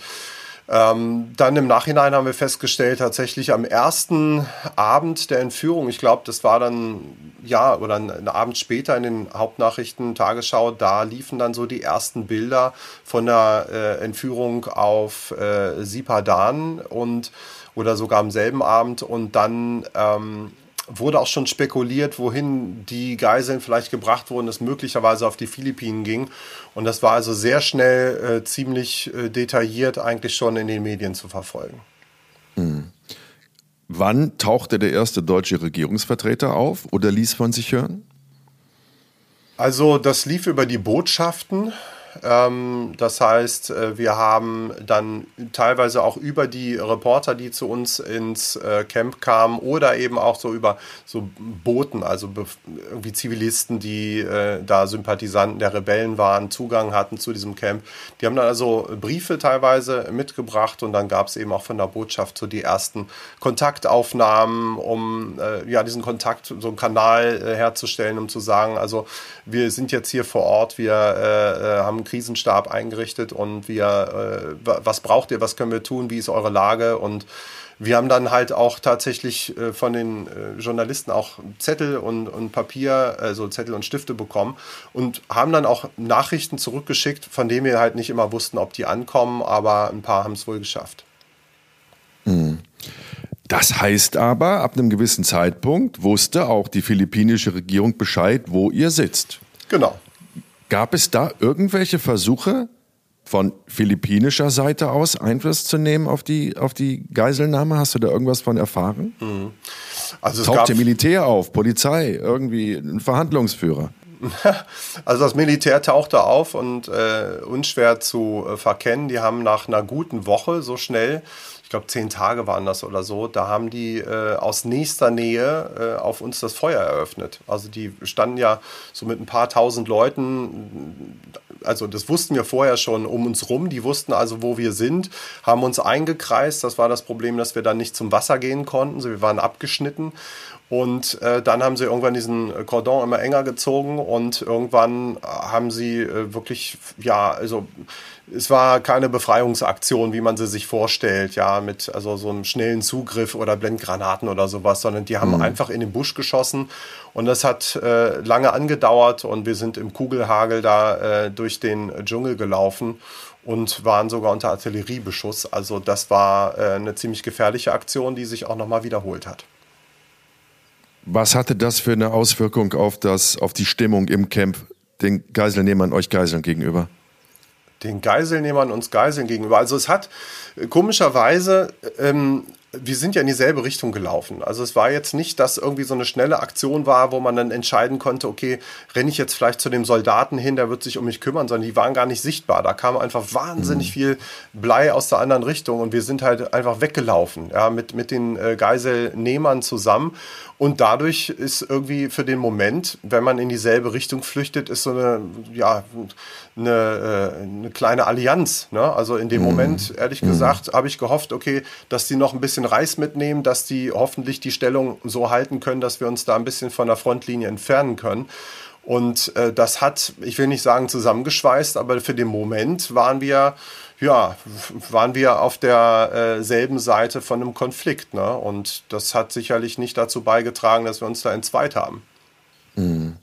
ähm, dann im Nachhinein haben wir festgestellt, tatsächlich am ersten Abend der Entführung, ich glaube, das war dann, ja, oder einen Abend später in den Hauptnachrichten Tagesschau, da liefen dann so die ersten Bilder von der äh, Entführung auf äh, Sipadan und oder sogar am selben Abend und dann ähm, wurde auch schon spekuliert, wohin die Geiseln vielleicht gebracht wurden, es möglicherweise auf die Philippinen ging. Und das war also sehr schnell äh, ziemlich äh, detailliert eigentlich schon in den Medien zu verfolgen. Hm. Wann tauchte der erste deutsche Regierungsvertreter auf oder ließ von sich hören? Also das lief über die Botschaften. Ähm, das heißt, äh, wir haben dann teilweise auch über die Reporter, die zu uns ins äh, Camp kamen oder eben auch so über so Boten, also irgendwie Zivilisten, die äh, da Sympathisanten der Rebellen waren, Zugang hatten zu diesem Camp. Die haben dann also Briefe teilweise mitgebracht und dann gab es eben auch von der Botschaft so die ersten Kontaktaufnahmen, um ja diesen Kontakt, so einen Kanal herzustellen, um zu sagen, also wir sind jetzt hier vor Ort, wir haben einen Krisenstab eingerichtet und wir, äh, was braucht ihr, was können wir tun, wie ist eure Lage und wir haben dann halt auch tatsächlich äh, von den äh, Journalisten auch Zettel und, und Papier, also Zettel und Stifte bekommen und haben dann auch Nachrichten zurückgeschickt, von denen wir halt nicht immer wussten, ob die ankommen, aber ein paar haben es wohl geschafft. Hm. Das heißt aber, ab einem gewissen Zeitpunkt wusste auch die philippinische Regierung Bescheid, wo ihr sitzt. Genau. Gab es da irgendwelche Versuche von philippinischer Seite aus Einfluss zu nehmen auf die, auf die Geiselnahme? Hast du da irgendwas von erfahren? Mhm. Also es Tauchte Militär auf, Polizei, irgendwie ein Verhandlungsführer? Also das Militär tauchte auf und äh, unschwer zu äh, verkennen. Die haben nach einer guten Woche so schnell ich glaube zehn Tage waren das oder so, da haben die äh, aus nächster Nähe äh, auf uns das Feuer eröffnet. Also die standen ja so mit ein paar tausend Leuten, also das wussten wir vorher schon um uns rum, die wussten also, wo wir sind, haben uns eingekreist. Das war das Problem, dass wir dann nicht zum Wasser gehen konnten, also wir waren abgeschnitten. Und äh, dann haben sie irgendwann diesen Cordon immer enger gezogen und irgendwann haben sie äh, wirklich, ja, also es war keine Befreiungsaktion, wie man sie sich vorstellt, ja, mit also so einem schnellen Zugriff oder Blendgranaten oder sowas, sondern die haben mhm. einfach in den Busch geschossen und das hat äh, lange angedauert und wir sind im Kugelhagel da äh, durch den Dschungel gelaufen und waren sogar unter Artilleriebeschuss. Also das war äh, eine ziemlich gefährliche Aktion, die sich auch nochmal wiederholt hat. Was hatte das für eine Auswirkung auf, das, auf die Stimmung im Camp den Geiselnehmern, euch Geiseln gegenüber? Den Geiselnehmern uns Geiseln gegenüber. Also es hat äh, komischerweise ähm, wir sind ja in dieselbe Richtung gelaufen. Also es war jetzt nicht, dass irgendwie so eine schnelle Aktion war, wo man dann entscheiden konnte, okay, renne ich jetzt vielleicht zu dem Soldaten hin, der wird sich um mich kümmern, sondern die waren gar nicht sichtbar. Da kam einfach wahnsinnig mhm. viel Blei aus der anderen Richtung und wir sind halt einfach weggelaufen, ja, mit, mit den äh, Geiselnehmern zusammen. Und dadurch ist irgendwie für den Moment, wenn man in dieselbe Richtung flüchtet, ist so eine, ja, eine, äh, eine kleine Allianz. Ne? Also in dem mhm. Moment, ehrlich mhm. gesagt, habe ich gehofft, okay, dass die noch ein bisschen Reis mitnehmen, dass die hoffentlich die Stellung so halten können, dass wir uns da ein bisschen von der Frontlinie entfernen können. Und äh, das hat, ich will nicht sagen zusammengeschweißt, aber für den Moment waren wir, ja, waren wir auf derselben äh, Seite von einem Konflikt. Ne? Und das hat sicherlich nicht dazu beigetragen, dass wir uns da entzweit haben. Mhm.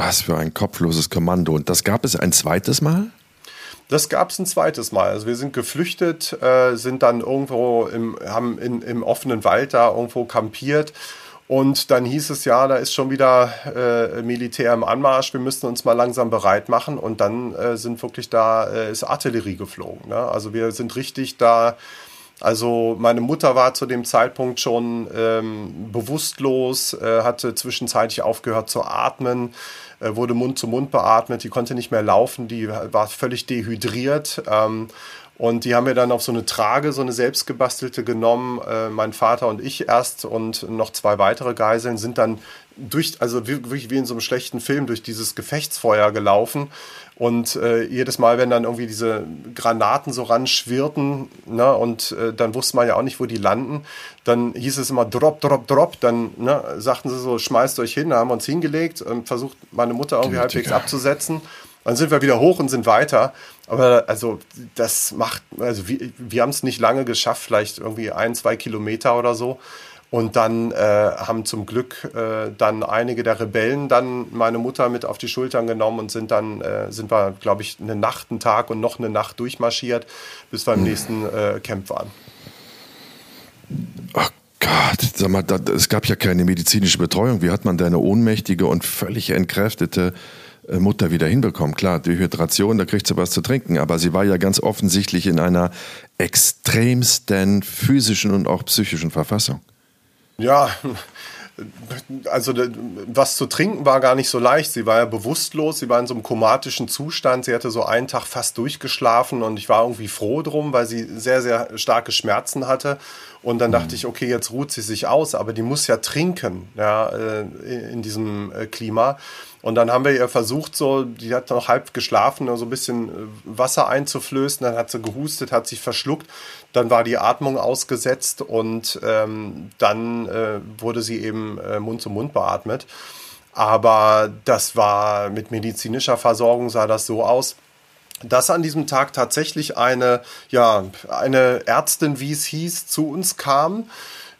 Was für ein kopfloses Kommando. Und das gab es ein zweites Mal? Das gab es ein zweites Mal. Also wir sind geflüchtet, äh, sind dann irgendwo im, haben in, im offenen Wald da irgendwo kampiert. Und dann hieß es ja, da ist schon wieder äh, Militär im Anmarsch, wir müssten uns mal langsam bereit machen. Und dann äh, sind wirklich da, äh, ist Artillerie geflogen. Ne? Also wir sind richtig da also meine Mutter war zu dem Zeitpunkt schon ähm, bewusstlos, äh, hatte zwischenzeitlich aufgehört zu atmen, wurde Mund zu Mund beatmet, die konnte nicht mehr laufen, die war völlig dehydriert. Ähm, und die haben wir dann auf so eine Trage, so eine selbstgebastelte genommen. Äh, mein Vater und ich erst und noch zwei weitere Geiseln sind dann durch, also wirklich wie in so einem schlechten Film, durch dieses Gefechtsfeuer gelaufen. Und äh, jedes Mal, wenn dann irgendwie diese Granaten so ranschwirrten, ne, und äh, dann wusste man ja auch nicht, wo die landen, dann hieß es immer Drop, Drop, Drop. Dann ne, sagten sie so, schmeißt euch hin, da haben wir uns hingelegt und versucht meine Mutter irgendwie halbwegs abzusetzen. Dann sind wir wieder hoch und sind weiter. Aber also das macht, also wir, wir haben es nicht lange geschafft, vielleicht irgendwie ein, zwei Kilometer oder so. Und dann äh, haben zum Glück äh, dann einige der Rebellen dann meine Mutter mit auf die Schultern genommen und sind dann, äh, sind wir, glaube ich, eine Nacht, einen Tag und noch eine Nacht durchmarschiert, bis wir im nächsten äh, Camp waren. Ach Gott, sag mal, da, es gab ja keine medizinische Betreuung. Wie hat man deine ohnmächtige und völlig entkräftete Mutter wieder hinbekommen? Klar, Dehydration, da kriegt sie was zu trinken, aber sie war ja ganz offensichtlich in einer extremsten physischen und auch psychischen Verfassung. Ja, also was zu trinken war gar nicht so leicht. Sie war ja bewusstlos, sie war in so einem komatischen Zustand. Sie hatte so einen Tag fast durchgeschlafen und ich war irgendwie froh drum, weil sie sehr, sehr starke Schmerzen hatte. Und dann dachte mhm. ich, okay, jetzt ruht sie sich aus, aber die muss ja trinken, ja, äh, in diesem äh, Klima. Und dann haben wir ihr versucht, so, die hat noch halb geschlafen, so ein bisschen äh, Wasser einzuflößen. Dann hat sie gehustet, hat sich verschluckt. Dann war die Atmung ausgesetzt und ähm, dann äh, wurde sie eben äh, Mund zu Mund beatmet. Aber das war mit medizinischer Versorgung sah das so aus, dass an diesem Tag tatsächlich eine, ja, eine Ärztin, wie es hieß, zu uns kam,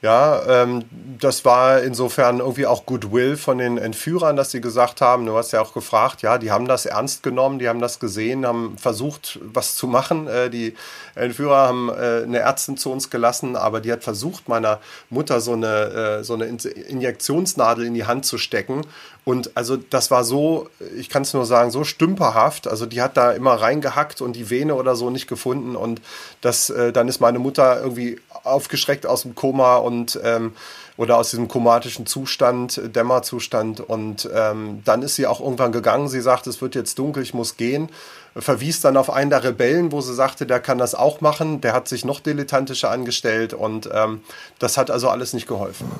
Ja, ähm, das war insofern irgendwie auch Goodwill von den Entführern, dass sie gesagt haben, du hast ja auch gefragt, ja, die haben das ernst genommen, die haben das gesehen, haben versucht, was zu machen. Äh, die Entführer haben äh, eine Ärztin zu uns gelassen, aber die hat versucht, meiner Mutter so eine, äh, so eine Injektionsnadel in die Hand zu stecken. Und also das war so, ich kann es nur sagen, so stümperhaft. Also die hat da immer reingehackt und die Vene oder so nicht gefunden. Und das, äh, dann ist meine Mutter irgendwie aufgeschreckt aus dem Koma und ähm, oder aus diesem komatischen Zustand, Dämmerzustand. Und ähm, dann ist sie auch irgendwann gegangen. Sie sagt, es wird jetzt dunkel, ich muss gehen. Verwies dann auf einen der Rebellen, wo sie sagte, der kann das auch machen. Der hat sich noch dilettantischer angestellt und ähm, das hat also alles nicht geholfen.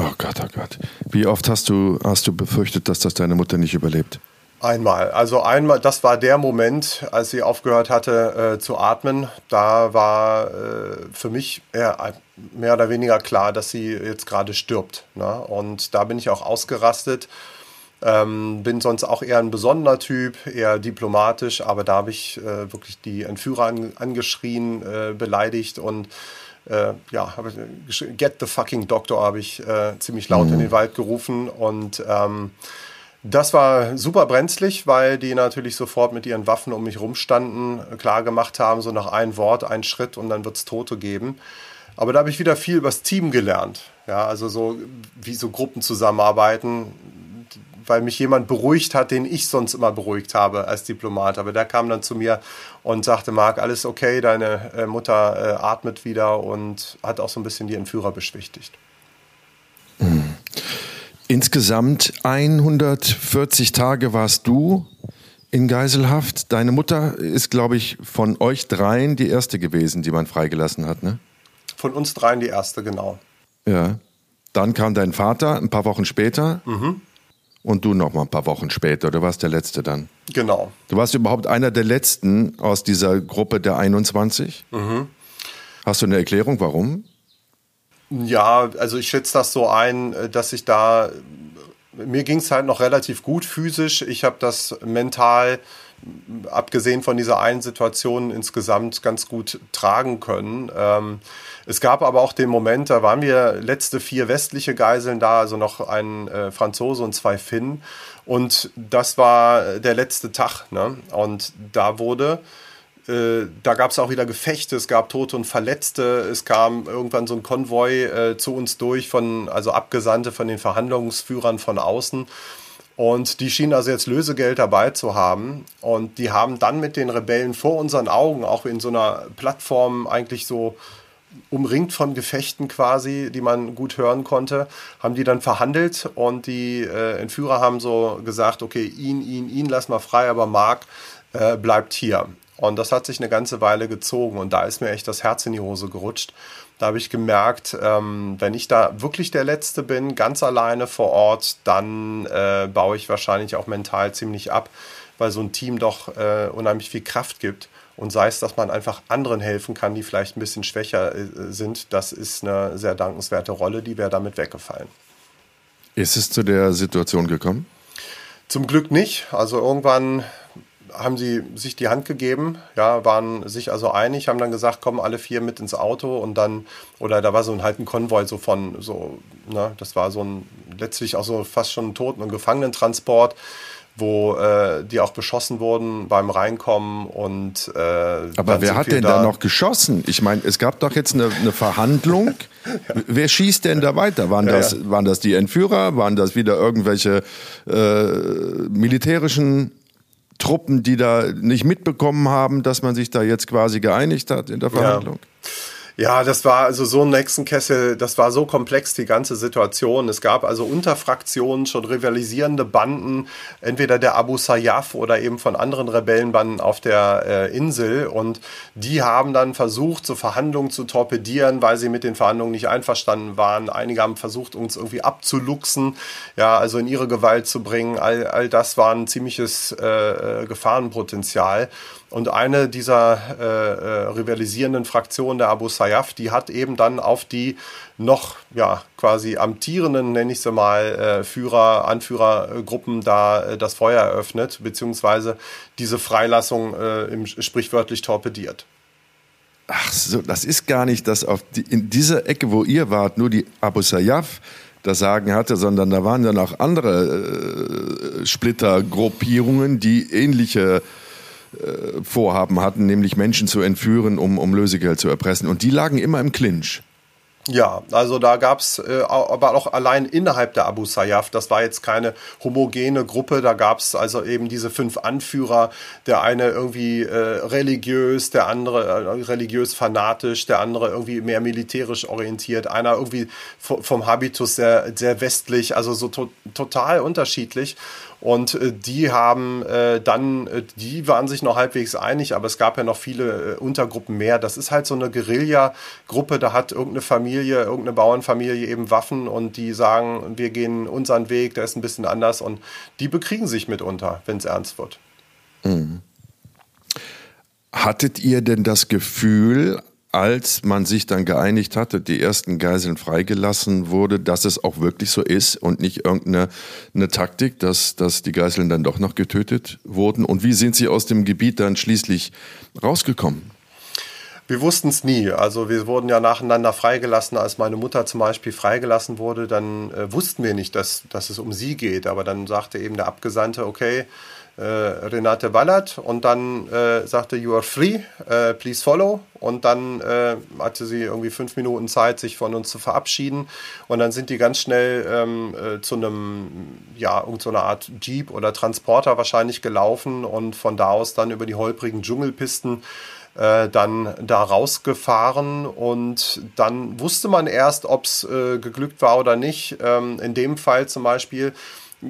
Oh Gott, oh Gott. Wie oft hast du, hast du befürchtet, dass das deine Mutter nicht überlebt? Einmal. Also einmal, das war der Moment, als sie aufgehört hatte äh, zu atmen. Da war äh, für mich eher, mehr oder weniger klar, dass sie jetzt gerade stirbt. Ne? Und da bin ich auch ausgerastet. Ähm, bin sonst auch eher ein besonderer Typ, eher diplomatisch, aber da habe ich äh, wirklich die Entführer an, angeschrien, äh, beleidigt und äh, ja, habe Get the fucking Doctor habe ich äh, ziemlich laut mhm. in den Wald gerufen und ähm, das war super brenzlig, weil die natürlich sofort mit ihren Waffen um mich rumstanden, klar gemacht haben, so nach ein Wort, ein Schritt und dann wird es Tote geben. Aber da habe ich wieder viel über das Team gelernt. Ja, also so wie so Gruppen zusammenarbeiten, weil mich jemand beruhigt hat, den ich sonst immer beruhigt habe als Diplomat. Aber der kam dann zu mir und sagte, Marc, alles okay, deine äh, Mutter äh, atmet wieder und hat auch so ein bisschen die Entführer beschwichtigt. Mhm. Insgesamt 140 Tage warst du in Geiselhaft. Deine Mutter ist, glaube ich, von euch dreien die erste gewesen, die man freigelassen hat, ne? Von uns dreien die erste, genau. Ja. Dann kam dein Vater ein paar Wochen später. Mhm. Und du noch mal ein paar Wochen später. Du warst der Letzte dann. Genau. Du warst überhaupt einer der Letzten aus dieser Gruppe der 21. Mhm. Hast du eine Erklärung, warum? Ja, also ich schätze das so ein, äh, dass ich da, mir ging es halt noch relativ gut physisch. Ich habe das mental, abgesehen von dieser einen Situation, insgesamt ganz gut tragen können. Ähm, es gab aber auch den Moment, da waren wir letzte vier westliche Geiseln da, also noch ein äh, Franzose und zwei Finnen. Und das war der letzte Tag. Ne? Und da wurde äh, da gab es auch wieder Gefechte, es gab Tote und Verletzte, es kam irgendwann so ein Konvoi äh, zu uns durch, von, also Abgesandte von den Verhandlungsführern von außen. Und die schienen also jetzt Lösegeld dabei zu haben. Und die haben dann mit den Rebellen vor unseren Augen, auch in so einer Plattform eigentlich so umringt von Gefechten quasi, die man gut hören konnte, haben die dann verhandelt und die äh, Entführer haben so gesagt, okay, ihn, ihn, ihn lass mal frei, aber Mark äh, bleibt hier. Und das hat sich eine ganze Weile gezogen und da ist mir echt das Herz in die Hose gerutscht. Da habe ich gemerkt, ähm, wenn ich da wirklich der Letzte bin, ganz alleine vor Ort, dann äh, baue ich wahrscheinlich auch mental ziemlich ab, weil so ein Team doch äh, unheimlich viel Kraft gibt. Und sei es, dass man einfach anderen helfen kann, die vielleicht ein bisschen schwächer äh, sind, das ist eine sehr dankenswerte Rolle, die wäre damit weggefallen. Ist es zu der Situation gekommen? Zum Glück nicht. Also irgendwann haben sie sich die Hand gegeben, ja, waren sich also einig, haben dann gesagt, kommen alle vier mit ins Auto und dann, oder da war so ein halt ein Konvoi so von, so, ne, das war so ein, letztlich auch so fast schon ein Toten- und Gefangenentransport, wo äh, die auch beschossen wurden beim Reinkommen und äh, Aber wer hat denn da, da, noch geschossen? Ich meine, es gab doch jetzt eine, eine Verhandlung. wer schießt denn da weiter? Waren, ja, das, ja. waren das die Entführer? Waren das wieder irgendwelche äh, militärischen Truppen, die da nicht mitbekommen haben, dass man sich da jetzt quasi geeinigt hat in der Verhandlung? Ja. Ja, das war also so ein Hexenkessel, das war so komplex, die ganze Situation. Es gab also unter Fraktionen schon rivalisierende Banden, entweder der Abu Sayyaf oder eben von anderen Rebellenbanden auf der äh, Insel. Und die haben dann versucht, so Verhandlungen zu torpedieren, weil sie mit den Verhandlungen nicht einverstanden waren. Einige haben versucht, uns irgendwie abzuluxen, ja, also in ihre Gewalt zu bringen. All, all das war ein ziemliches äh, äh Gefahrenpotenzial. Und eine dieser äh, äh, rivalisierenden Fraktionen der Abu Sayyaf, die hat eben dann auf die noch ja quasi amtierenden, nenne ich sie mal, äh, Führer, Anführergruppen da äh, das Feuer eröffnet, beziehungsweise diese Freilassung äh, im, sprichwörtlich torpediert. ach so, das ist gar nicht, dass auf die, in dieser Ecke, wo ihr wart, nur die Abu Sayyaf das Sagen hatte, sondern da waren dann auch andere äh, Splittergruppierungen, die ähnliche äh, Vorhaben hatten, nämlich Menschen zu entführen, um, um Lösegeld zu erpressen. Und die lagen immer im Clinch. Ja, also da gab es äh, aber auch allein innerhalb der Abu Sayyaf, das war jetzt keine homogene Gruppe, da gab es also eben diese fünf Anführer, der eine irgendwie äh, religiös, der andere äh, religiös fanatisch, der andere irgendwie mehr militärisch orientiert, einer irgendwie vom Habitus sehr, sehr westlich, also so to total unterschiedlich. Und äh, die haben äh, dann, äh, die waren sich noch halbwegs einig, aber es gab ja noch viele Untergruppen mehr. Das ist halt so eine Guerilla-Gruppe, da hat irgendeine Familie, irgendeine Bauernfamilie eben Waffen und die sagen, wir gehen unseren Weg, der ist ein bisschen anders und die bekriegen sich mitunter, wenn es ernst wird. Mhm. Hattet ihr denn das Gefühl, als man sich dann geeinigt hatte, die ersten Geiseln freigelassen wurde, dass es auch wirklich so ist und nicht irgendeine eine Taktik, dass, dass die Geiseln dann doch noch getötet wurden? Und wie sind sie aus dem Gebiet dann schließlich rausgekommen? Wir wussten es nie. Also wir wurden ja nacheinander freigelassen. Als meine Mutter zum Beispiel freigelassen wurde, dann äh, wussten wir nicht, dass, dass es um sie geht. Aber dann sagte eben der Abgesandte, okay, äh, Renate Ballert und dann äh, sagte, you are free, äh, please follow. Und dann äh, hatte sie irgendwie fünf Minuten Zeit, sich von uns zu verabschieden. Und dann sind die ganz schnell ähm, äh, zu einem, ja, irgendeiner Art Jeep oder Transporter wahrscheinlich gelaufen und von da aus dann über die holprigen Dschungelpisten äh, dann da rausgefahren und dann wusste man erst, ob es äh, geglückt war oder nicht. Ähm, in dem Fall zum Beispiel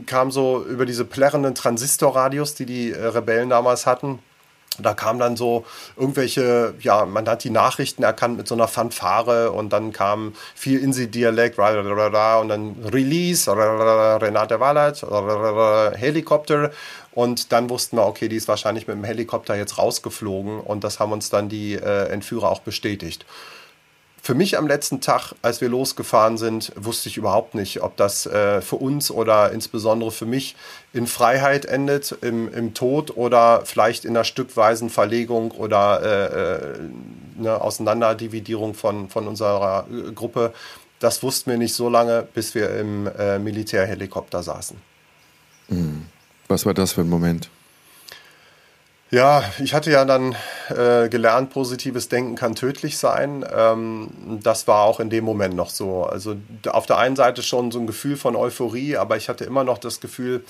kam so über diese plärrenden Transistorradios, die die äh, Rebellen damals hatten. Da kam dann so irgendwelche, ja, man hat die Nachrichten erkannt mit so einer Fanfare und dann kam viel Insi-Dialekt und dann Release, Renate Wallert, Helikopter. Und dann wussten wir, okay, die ist wahrscheinlich mit dem Helikopter jetzt rausgeflogen und das haben uns dann die äh, Entführer auch bestätigt für mich am letzten Tag, als wir losgefahren sind, wusste ich überhaupt nicht, ob das äh, für uns oder insbesondere für mich in Freiheit endet, im, im Tod oder vielleicht in einer stückweisen Verlegung oder äh, äh, eine Auseinanderdividierung von, von unserer äh, Gruppe. Das wussten wir nicht so lange, bis wir im äh, Militärhelikopter saßen. Hm. Was war das für ein Moment? Ja, ich hatte ja dann äh, gelernt, positives Denken kann tödlich sein. Ähm, das war auch in dem Moment noch so. Also auf der einen Seite schon so ein Gefühl von Euphorie, aber ich hatte immer noch das Gefühl,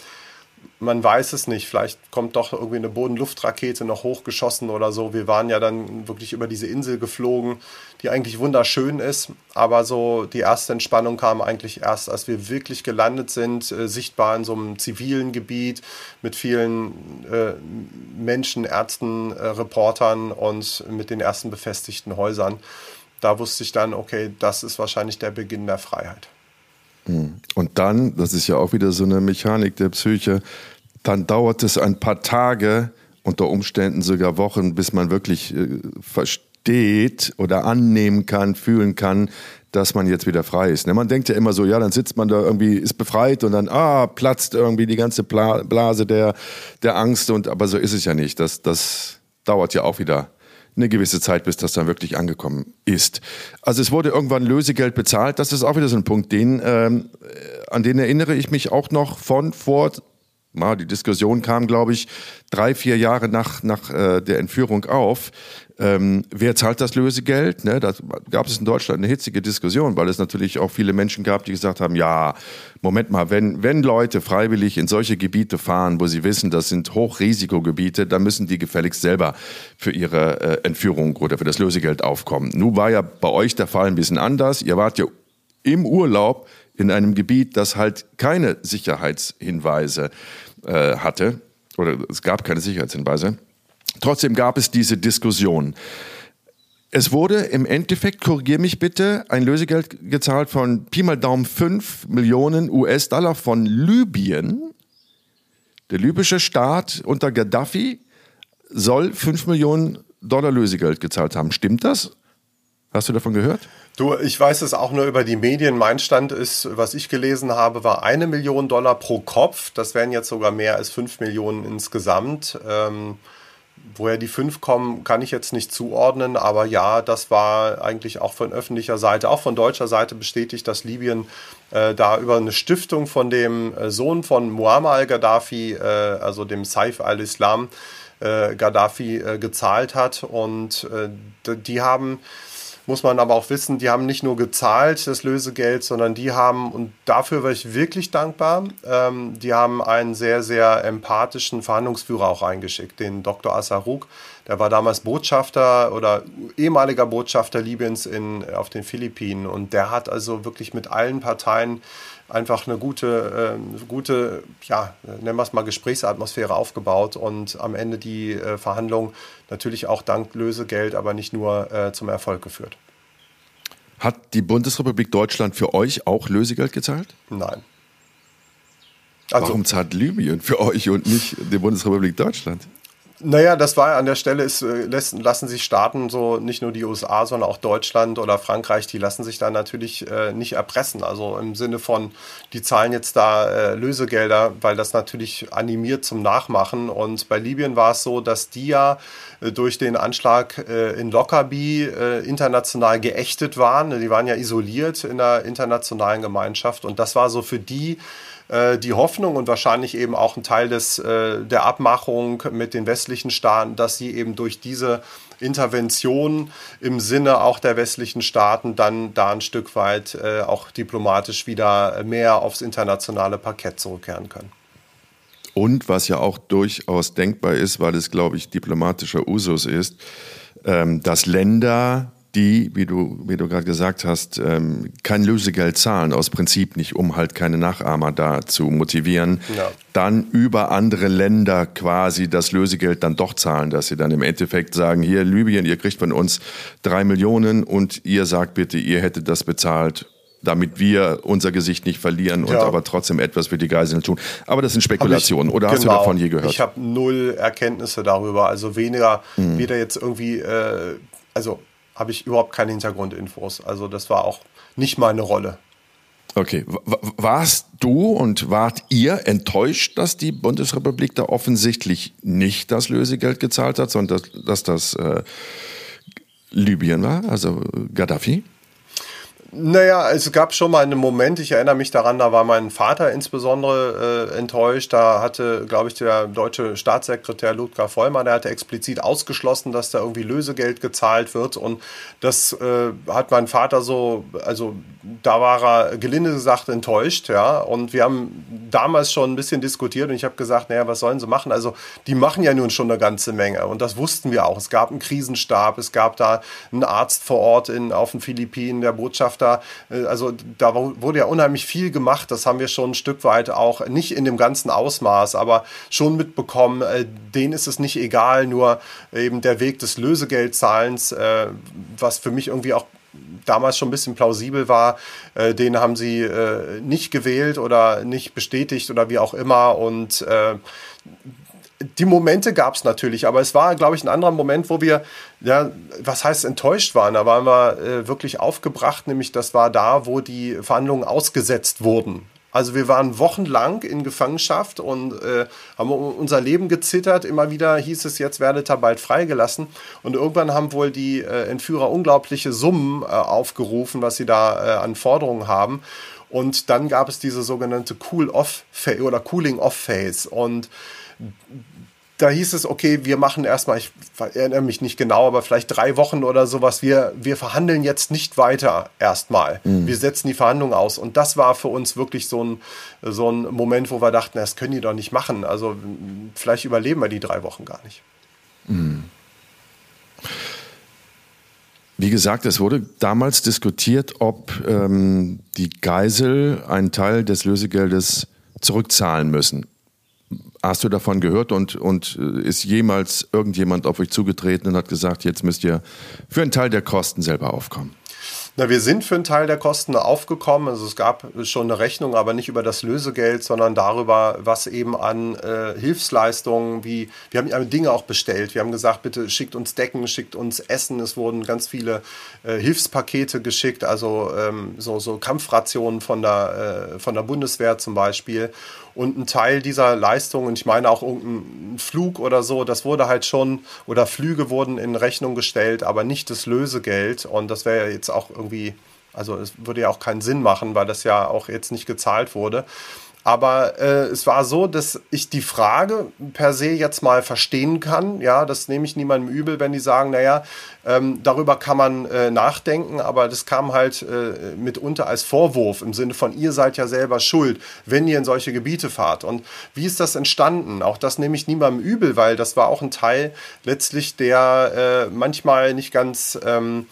man weiß es nicht. Vielleicht kommt doch irgendwie eine Bodenluftrakete noch hochgeschossen oder so. Wir waren ja dann wirklich über diese Insel geflogen, die eigentlich wunderschön ist. Aber so die erste Entspannung kam eigentlich erst, als wir wirklich gelandet sind, äh, sichtbar in so einem zivilen Gebiet mit vielen äh, Menschen, Ärzten, äh, Reportern und mit den ersten befestigten Häusern. Da wusste ich dann, okay, das ist wahrscheinlich der Beginn der Freiheit. Hm. Und dann, das ist ja auch wieder so eine Mechanik der Psyche, dann dauert es ein paar Tage, unter Umständen sogar Wochen, bis man wirklich äh, versteht oder annehmen kann, fühlen kann, dass man jetzt wieder frei ist. Ne? Man denkt ja immer so, ja, dann sitzt man da irgendwie, ist befreit und dann, ah, platzt irgendwie die ganze Blase der, der Angst und, aber so ist es ja nicht. Das, das dauert ja auch wieder eine gewisse Zeit, bis das dann wirklich angekommen ist. Also es wurde irgendwann Lösegeld bezahlt. Das ist auch wieder so ein Punkt, den, ähm, an den erinnere ich mich auch noch von vor ja, die Diskussion kam, glaube ich, drei, vier Jahre nach, nach äh, der Entführung auf. Ähm, wer zahlt das Lösegeld? Ne, da gab es in Deutschland eine hitzige Diskussion, weil es natürlich auch viele Menschen gab, die gesagt haben, ja, Moment mal, wenn, wenn Leute freiwillig in solche Gebiete fahren, wo sie wissen, das sind Hochrisikogebiete, dann müssen die gefälligst selber für ihre äh, Entführung oder für das Lösegeld aufkommen. Nun war ja bei euch der Fall ein bisschen anders. Ihr wart ja im Urlaub in einem Gebiet, das halt keine Sicherheitshinweise äh, hatte, oder es gab keine Sicherheitshinweise. Trotzdem gab es diese Diskussion. Es wurde im Endeffekt, korrigier mich bitte, ein Lösegeld gezahlt von Pi mal Daumen 5 Millionen US-Dollar von Libyen. Der libysche Staat unter Gaddafi soll 5 Millionen Dollar Lösegeld gezahlt haben. Stimmt das? Hast du davon gehört? Du, ich weiß es auch nur über die Medien. Mein Stand ist, was ich gelesen habe, war eine Million Dollar pro Kopf. Das wären jetzt sogar mehr als fünf Millionen insgesamt. Ähm, woher die fünf kommen, kann ich jetzt nicht zuordnen, aber ja, das war eigentlich auch von öffentlicher Seite, auch von deutscher Seite bestätigt, dass Libyen äh, da über eine Stiftung von dem äh, Sohn von Muammar al-Gaddafi, äh, also dem Saif al-Islam, äh, Gaddafi äh, gezahlt hat. Und die haben muss man aber auch wissen, die haben nicht nur gezahlt, das Lösegeld, sondern die haben, und dafür war ich wirklich dankbar, ähm, die haben einen sehr, sehr empathischen Verhandlungsführer auch eingeschickt, den Dr. Asaruk. Der war damals Botschafter oder ehemaliger Botschafter Libyens in, auf den Philippinen. Und der hat also wirklich mit allen Parteien einfach eine gute, äh, gute, ja, nennen wir es mal Gesprächsatmosphäre aufgebaut und am Ende die äh, Verhandlungen natürlich auch dank Lösegeld, aber nicht nur äh, zum Erfolg geführt. Hat die Bundesrepublik Deutschland für euch auch Lösegeld gezahlt? Nein. Also, Warum zahlt Libyen für euch und nicht die Bundesrepublik Deutschland? Naja, das war an der Stelle, ist, äh, lassen sich Staaten, so nicht nur die USA, sondern auch Deutschland oder Frankreich, die lassen sich da natürlich äh, nicht erpressen. Also im Sinne von, die zahlen jetzt da äh, Lösegelder, weil das natürlich animiert zum Nachmachen. Und bei Libyen war es so, dass die ja äh, durch den Anschlag äh, in Lockerbie äh, international geächtet waren. Die waren ja isoliert in der internationalen Gemeinschaft. Und das war so für die, äh, die Hoffnung und wahrscheinlich eben auch ein Teil des, äh, der Abmachung mit den westlichen Staaten, dass sie eben durch diese Intervention im Sinne auch der westlichen Staaten dann da ein Stück weit äh, auch diplomatisch wieder mehr aufs internationale Parkett zurückkehren können. Und was ja auch durchaus denkbar ist, weil es, glaube ich, diplomatischer Usus ist, ähm, dass Länder die, wie du, wie du gerade gesagt hast, ähm, kein Lösegeld zahlen, aus Prinzip nicht, um halt keine Nachahmer da zu motivieren, ja. dann über andere Länder quasi das Lösegeld dann doch zahlen, dass sie dann im Endeffekt sagen, hier Libyen, ihr kriegt von uns drei Millionen und ihr sagt bitte, ihr hättet das bezahlt damit wir unser Gesicht nicht verlieren und ja. aber trotzdem etwas für die Geiseln tun. Aber das sind Spekulationen. Ich, Oder hast genau, du davon je gehört? Ich habe null Erkenntnisse darüber. Also weniger, mhm. weder jetzt irgendwie, äh, also habe ich überhaupt keine Hintergrundinfos. Also das war auch nicht meine Rolle. Okay, warst du und wart ihr enttäuscht, dass die Bundesrepublik da offensichtlich nicht das Lösegeld gezahlt hat, sondern dass, dass das äh, Libyen war, also Gaddafi? Naja, es gab schon mal einen Moment, ich erinnere mich daran, da war mein Vater insbesondere äh, enttäuscht. Da hatte, glaube ich, der deutsche Staatssekretär Ludger Vollmer, der hatte explizit ausgeschlossen, dass da irgendwie Lösegeld gezahlt wird. Und das äh, hat mein Vater so, also da war er gelinde gesagt enttäuscht, ja. Und wir haben damals schon ein bisschen diskutiert und ich habe gesagt, naja, was sollen sie machen? Also die machen ja nun schon eine ganze Menge und das wussten wir auch. Es gab einen Krisenstab, es gab da einen Arzt vor Ort in, auf den Philippinen, der Botschaft da, äh, also da wurde ja unheimlich viel gemacht. Das haben wir schon ein Stück weit auch, nicht in dem ganzen Ausmaß, aber schon mitbekommen. Äh, denen ist es nicht egal, nur eben der Weg des Lösegeldzahlens, äh, was für mich irgendwie auch damals schon ein bisschen plausibel war, äh, den haben sie äh, nicht gewählt oder nicht bestätigt oder wie auch immer. Und äh, die Momente gab es natürlich, aber es war, glaube ich, ein anderer Moment, wo wir, ja, was heißt enttäuscht waren. Da waren wir äh, wirklich aufgebracht, nämlich das war da, wo die Verhandlungen ausgesetzt wurden. Also wir waren wochenlang in Gefangenschaft und äh, haben unser Leben gezittert. Immer wieder hieß es, jetzt werdet ihr bald freigelassen. Und irgendwann haben wohl die äh, Entführer unglaubliche Summen äh, aufgerufen, was sie da äh, an Forderungen haben. Und dann gab es diese sogenannte Cool-Off oder Cooling-Off-Phase. Und da hieß es, okay, wir machen erstmal, ich erinnere mich nicht genau, aber vielleicht drei Wochen oder sowas, wir, wir verhandeln jetzt nicht weiter erstmal. Mhm. Wir setzen die Verhandlungen aus. Und das war für uns wirklich so ein, so ein Moment, wo wir dachten, das können die doch nicht machen. Also vielleicht überleben wir die drei Wochen gar nicht. Mhm. Wie gesagt, es wurde damals diskutiert, ob ähm, die Geisel einen Teil des Lösegeldes zurückzahlen müssen. Hast du davon gehört und, und äh, ist jemals irgendjemand auf euch zugetreten und hat gesagt, jetzt müsst ihr für einen Teil der Kosten selber aufkommen? Na, wir sind für einen Teil der Kosten aufgekommen. Also es gab schon eine Rechnung, aber nicht über das Lösegeld, sondern darüber, was eben an äh, Hilfsleistungen, wie wir haben Dinge auch bestellt. Wir haben gesagt, bitte schickt uns Decken, schickt uns Essen. Es wurden ganz viele äh, Hilfspakete geschickt, also ähm, so, so Kampfrationen von der, äh, von der Bundeswehr zum Beispiel. Und ein Teil dieser Leistung, und ich meine auch irgendein Flug oder so, das wurde halt schon, oder Flüge wurden in Rechnung gestellt, aber nicht das Lösegeld. Und das wäre ja jetzt auch irgendwie, also es würde ja auch keinen Sinn machen, weil das ja auch jetzt nicht gezahlt wurde. Aber äh, es war so, dass ich die Frage per se jetzt mal verstehen kann. Ja, das nehme ich niemandem übel, wenn die sagen, naja, ähm, darüber kann man äh, nachdenken, aber das kam halt äh, mitunter als Vorwurf im Sinne von, ihr seid ja selber schuld, wenn ihr in solche Gebiete fahrt. Und wie ist das entstanden? Auch das nehme ich niemandem übel, weil das war auch ein Teil letztlich, der äh, manchmal nicht ganz... Ähm,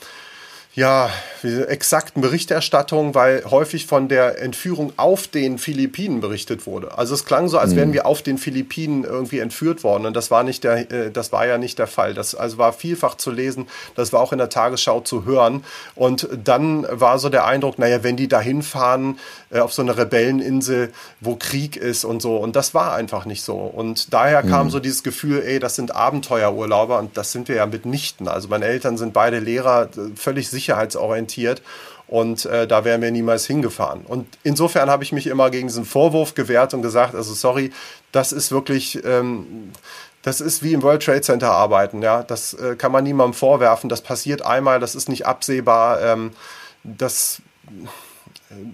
ja, exakten Berichterstattung, weil häufig von der Entführung auf den Philippinen berichtet wurde. Also es klang so, als wären mhm. wir auf den Philippinen irgendwie entführt worden und das war nicht der, äh, das war ja nicht der Fall. Das also war vielfach zu lesen, das war auch in der Tagesschau zu hören und dann war so der Eindruck, naja, wenn die da hinfahren äh, auf so eine Rebelleninsel, wo Krieg ist und so und das war einfach nicht so und daher kam mhm. so dieses Gefühl, ey, das sind Abenteuerurlauber und das sind wir ja mitnichten. Also meine Eltern sind beide Lehrer, völlig sicher sicherheitsorientiert. Und äh, da wären wir niemals hingefahren. Und insofern habe ich mich immer gegen diesen Vorwurf gewehrt und gesagt, also sorry, das ist wirklich, ähm, das ist wie im World Trade Center arbeiten. Ja, das äh, kann man niemandem vorwerfen. Das passiert einmal, das ist nicht absehbar. Ähm, das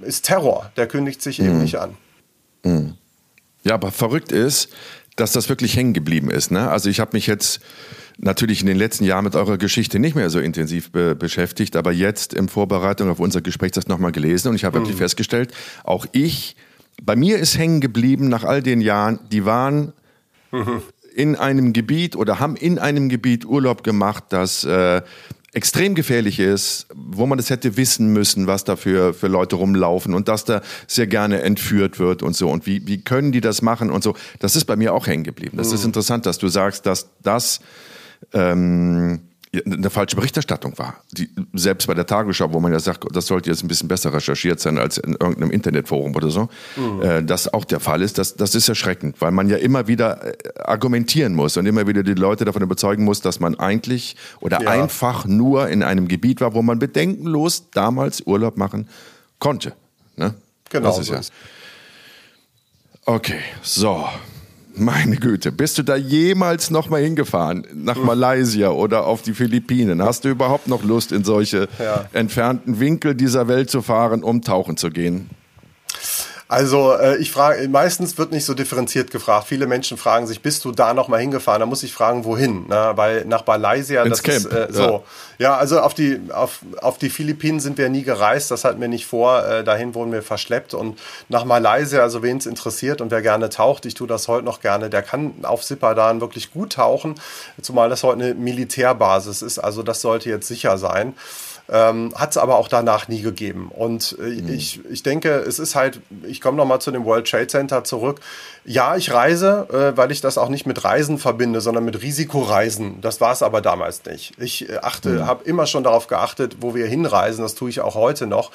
ist Terror. Der kündigt sich mhm. eben nicht an. Mhm. Ja, aber verrückt ist, dass das wirklich hängen geblieben ist. Ne? Also ich habe mich jetzt natürlich in den letzten Jahren mit eurer Geschichte nicht mehr so intensiv be beschäftigt, aber jetzt in Vorbereitung auf unser Gespräch das nochmal gelesen und ich habe mhm. wirklich festgestellt, auch ich, bei mir ist hängen geblieben nach all den Jahren, die waren mhm. in einem Gebiet oder haben in einem Gebiet Urlaub gemacht, das äh, extrem gefährlich ist, wo man das hätte wissen müssen, was da für, für Leute rumlaufen und dass da sehr gerne entführt wird und so. Und wie, wie können die das machen und so. Das ist bei mir auch hängen geblieben. Das mhm. ist interessant, dass du sagst, dass das ähm, eine falsche Berichterstattung war. Die, selbst bei der Tagesschau, wo man ja sagt, das sollte jetzt ein bisschen besser recherchiert sein als in irgendeinem Internetforum oder so, mhm. äh, das auch der Fall ist, das, das ist erschreckend, weil man ja immer wieder äh, argumentieren muss und immer wieder die Leute davon überzeugen muss, dass man eigentlich oder ja. einfach nur in einem Gebiet war, wo man bedenkenlos damals Urlaub machen konnte. Ne? Genau. Das ist so ja. Okay, so. Meine Güte, bist du da jemals noch mal hingefahren? Nach. Malaysia oder auf die Philippinen? Hast du überhaupt noch Lust, in solche ja. entfernten Winkel dieser Welt zu fahren, um tauchen zu gehen? Also äh, ich frage, meistens wird nicht so differenziert gefragt. Viele Menschen fragen sich, bist du da noch mal hingefahren? Da muss ich fragen, wohin? Na, weil nach Malaysia, Ins das Camp. ist äh, so. Ja. ja, also auf die, auf, auf die Philippinen sind wir nie gereist. Das hatten wir nicht vor. Äh, dahin wurden wir verschleppt. Und nach Malaysia, also wen es interessiert und wer gerne taucht, ich tue das heute noch gerne, der kann auf Sipadan wirklich gut tauchen. Zumal das heute eine Militärbasis ist. Also das sollte jetzt sicher sein. Ähm, Hat es aber auch danach nie gegeben. Und äh, mhm. ich, ich denke, es ist halt, ich komme nochmal zu dem World Trade Center zurück. Ja, ich reise, äh, weil ich das auch nicht mit Reisen verbinde, sondern mit Risikoreisen. Das war es aber damals nicht. Ich äh, achte, mhm. habe immer schon darauf geachtet, wo wir hinreisen. Das tue ich auch heute noch.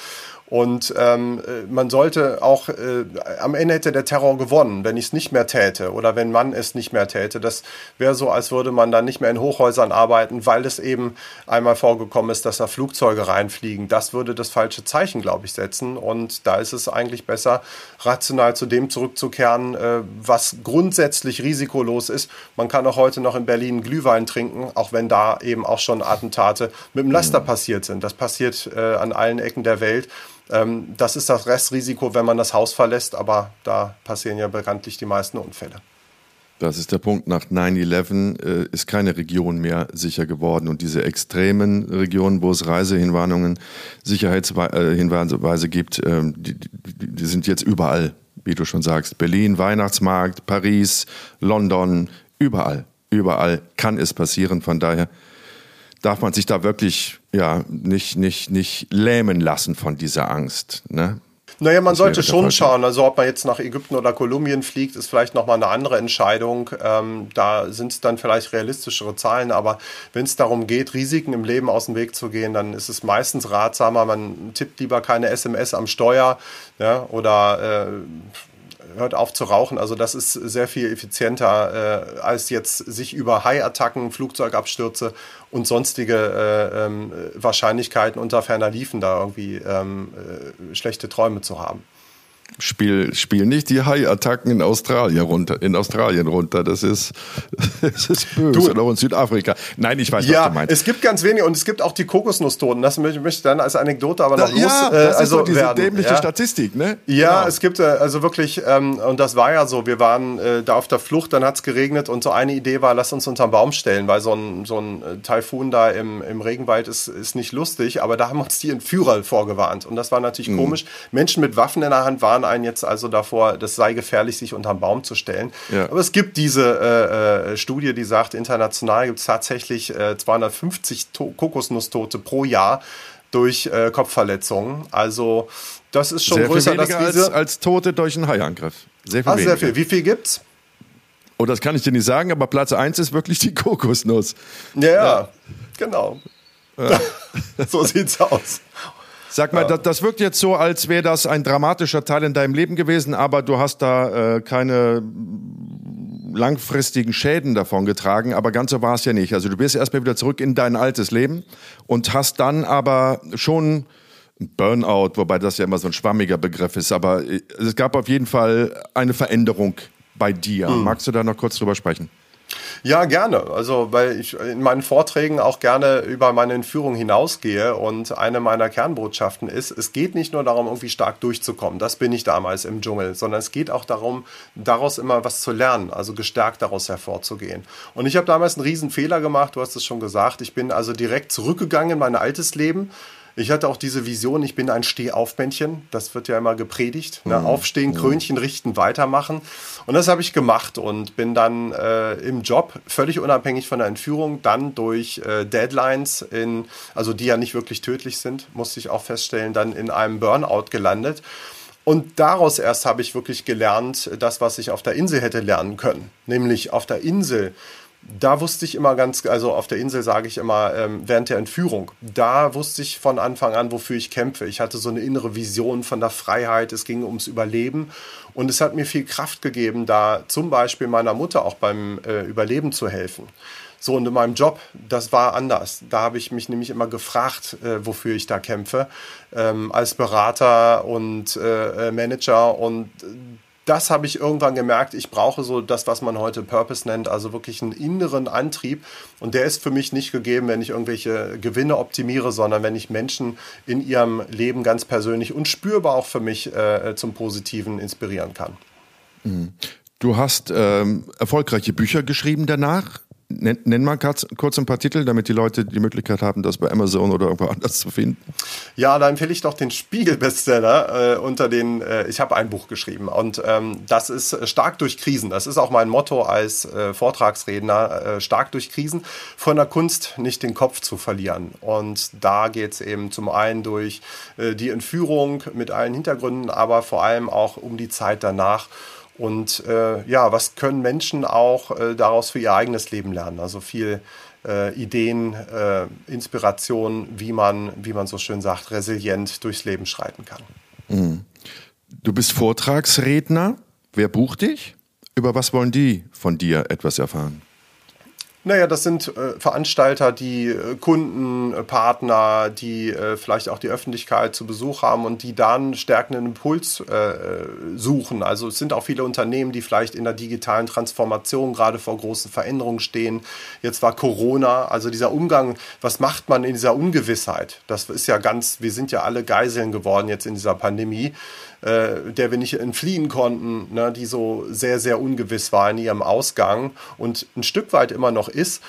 Und ähm, äh, man sollte auch, äh, am Ende hätte der Terror gewonnen, wenn ich es nicht mehr täte oder wenn man es nicht mehr täte. Das wäre so, als würde man dann nicht mehr in Hochhäusern arbeiten, weil es eben einmal vorgekommen ist, dass da Flugzeuge reinfliegen. Das würde das falsche Zeichen, glaube ich, setzen. Und da ist es eigentlich besser, rational zu dem zurückzukehren, äh, was grundsätzlich risikolos ist. Man kann auch heute noch in Berlin Glühwein trinken, auch wenn da eben auch schon Attentate mit dem Laster mhm. passiert sind. Das passiert äh, an allen Ecken der Welt. Ähm, das ist das Restrisiko, wenn man das Haus verlässt, aber da passieren ja bekanntlich die meisten Unfälle. Das ist der Punkt. Nach 9-11 äh, ist keine Region mehr sicher geworden. Und diese extremen Regionen, wo es Reisehinwarnungen, Sicherheitshinweise gibt, äh, die, die, sind jetzt überall, wie du schon sagst. Berlin, Weihnachtsmarkt, Paris, London, überall. Überall kann es passieren. Von daher darf man sich da wirklich ja, nicht, nicht, nicht lähmen lassen von dieser Angst. Ne? Naja, man das sollte schon schauen. Also ob man jetzt nach Ägypten oder Kolumbien fliegt, ist vielleicht nochmal eine andere Entscheidung. Ähm, da sind es dann vielleicht realistischere Zahlen. Aber wenn es darum geht, Risiken im Leben aus dem Weg zu gehen, dann ist es meistens ratsamer, man tippt lieber keine SMS am Steuer ja, oder äh, hört auf zu rauchen. Also das ist sehr viel effizienter, äh, als jetzt sich über High-Attacken, Flugzeugabstürze und sonstige äh, ähm, Wahrscheinlichkeiten unter ferner Liefen da irgendwie ähm, äh, schlechte Träume zu haben. Spiel, spiel nicht die Hai-Attacken in Australien runter, in Australien runter. Das ist, das ist böse. Du, Oder in Südafrika. Nein, ich weiß, ja, was du meinst. Es gibt ganz wenige und es gibt auch die Kokosnusstoten. Das möchte ich dann als Anekdote aber noch da, los. Ja, das äh, also ist diese werden. dämliche ja. Statistik, ne? Ja, genau. es gibt äh, also wirklich, ähm, und das war ja so, wir waren äh, da auf der Flucht, dann hat es geregnet und so eine Idee war, lass uns unterm Baum stellen, weil so ein, so ein äh, Taifun da im, im Regenwald ist, ist nicht lustig, aber da haben uns die Entführer vorgewarnt. Und das war natürlich mhm. komisch. Menschen mit Waffen in der Hand waren einen jetzt also davor, das sei gefährlich, sich unterm Baum zu stellen. Ja. Aber es gibt diese äh, äh, Studie, die sagt, international gibt es tatsächlich äh, 250 to Kokosnusstote pro Jahr durch äh, Kopfverletzungen. Also das ist schon sehr größer viel weniger als, als Tote durch einen Haiangriff. Sehr viel, ah, sehr viel. Wie viel gibt's? Oh, das kann ich dir nicht sagen, aber Platz 1 ist wirklich die Kokosnuss. Ja, ja. genau. Ja. so sieht's aus. Sag mal, das, das, wirkt jetzt so, als wäre das ein dramatischer Teil in deinem Leben gewesen, aber du hast da äh, keine langfristigen Schäden davon getragen, aber ganz so war es ja nicht. Also du bist erstmal wieder zurück in dein altes Leben und hast dann aber schon Burnout, wobei das ja immer so ein schwammiger Begriff ist, aber äh, es gab auf jeden Fall eine Veränderung bei dir. Mhm. Magst du da noch kurz drüber sprechen? Ja, gerne. Also, weil ich in meinen Vorträgen auch gerne über meine Entführung hinausgehe und eine meiner Kernbotschaften ist, es geht nicht nur darum, irgendwie stark durchzukommen. Das bin ich damals im Dschungel, sondern es geht auch darum, daraus immer was zu lernen, also gestärkt daraus hervorzugehen. Und ich habe damals einen riesen Fehler gemacht, du hast es schon gesagt. Ich bin also direkt zurückgegangen in mein altes Leben ich hatte auch diese Vision, ich bin ein Stehaufmännchen. Das wird ja immer gepredigt. Ne? Mhm. Aufstehen, mhm. Krönchen richten, weitermachen. Und das habe ich gemacht und bin dann äh, im Job, völlig unabhängig von der Entführung, dann durch äh, Deadlines, in, also die ja nicht wirklich tödlich sind, musste ich auch feststellen, dann in einem Burnout gelandet. Und daraus erst habe ich wirklich gelernt, das, was ich auf der Insel hätte lernen können. Nämlich auf der Insel da wusste ich immer ganz, also auf der Insel sage ich immer, ähm, während der Entführung, da wusste ich von Anfang an, wofür ich kämpfe. Ich hatte so eine innere Vision von der Freiheit, es ging ums Überleben und es hat mir viel Kraft gegeben, da zum Beispiel meiner Mutter auch beim äh, Überleben zu helfen. So, und in meinem Job, das war anders. Da habe ich mich nämlich immer gefragt, äh, wofür ich da kämpfe, ähm, als Berater und äh, äh Manager. Und äh, das habe ich irgendwann gemerkt, ich brauche so das, was man heute Purpose nennt, also wirklich einen inneren Antrieb. Und der ist für mich nicht gegeben, wenn ich irgendwelche Gewinne optimiere, sondern wenn ich Menschen in ihrem Leben ganz persönlich und spürbar auch für mich äh, zum Positiven inspirieren kann. Mhm. Du hast ähm, erfolgreiche Bücher geschrieben danach. Nenn, nenn mal kurz, kurz ein paar Titel, damit die Leute die Möglichkeit haben, das bei Amazon oder irgendwo anders zu finden. Ja, da empfehle ich doch den Spiegel-Bestseller äh, unter den, äh, ich habe ein Buch geschrieben und ähm, das ist stark durch Krisen. Das ist auch mein Motto als äh, Vortragsredner, äh, stark durch Krisen, von der Kunst nicht den Kopf zu verlieren. Und da geht es eben zum einen durch äh, die Entführung mit allen Hintergründen, aber vor allem auch um die Zeit danach und äh, ja, was können Menschen auch äh, daraus für ihr eigenes Leben lernen? Also viel äh, Ideen, äh, Inspiration, wie man, wie man so schön sagt, resilient durchs Leben schreiten kann. Mhm. Du bist Vortragsredner. Wer bucht dich? Über was wollen die von dir etwas erfahren? Naja, das sind äh, Veranstalter, die äh, Kunden, äh, Partner, die äh, vielleicht auch die Öffentlichkeit zu Besuch haben und die da einen stärkenden Impuls äh, suchen. Also es sind auch viele Unternehmen, die vielleicht in der digitalen Transformation gerade vor großen Veränderungen stehen. Jetzt war Corona, also dieser Umgang, was macht man in dieser Ungewissheit? Das ist ja ganz, wir sind ja alle Geiseln geworden jetzt in dieser Pandemie äh, der wir nicht entfliehen konnten, ne, die so sehr, sehr ungewiss war in ihrem Ausgang und ein Stück weit immer noch ist.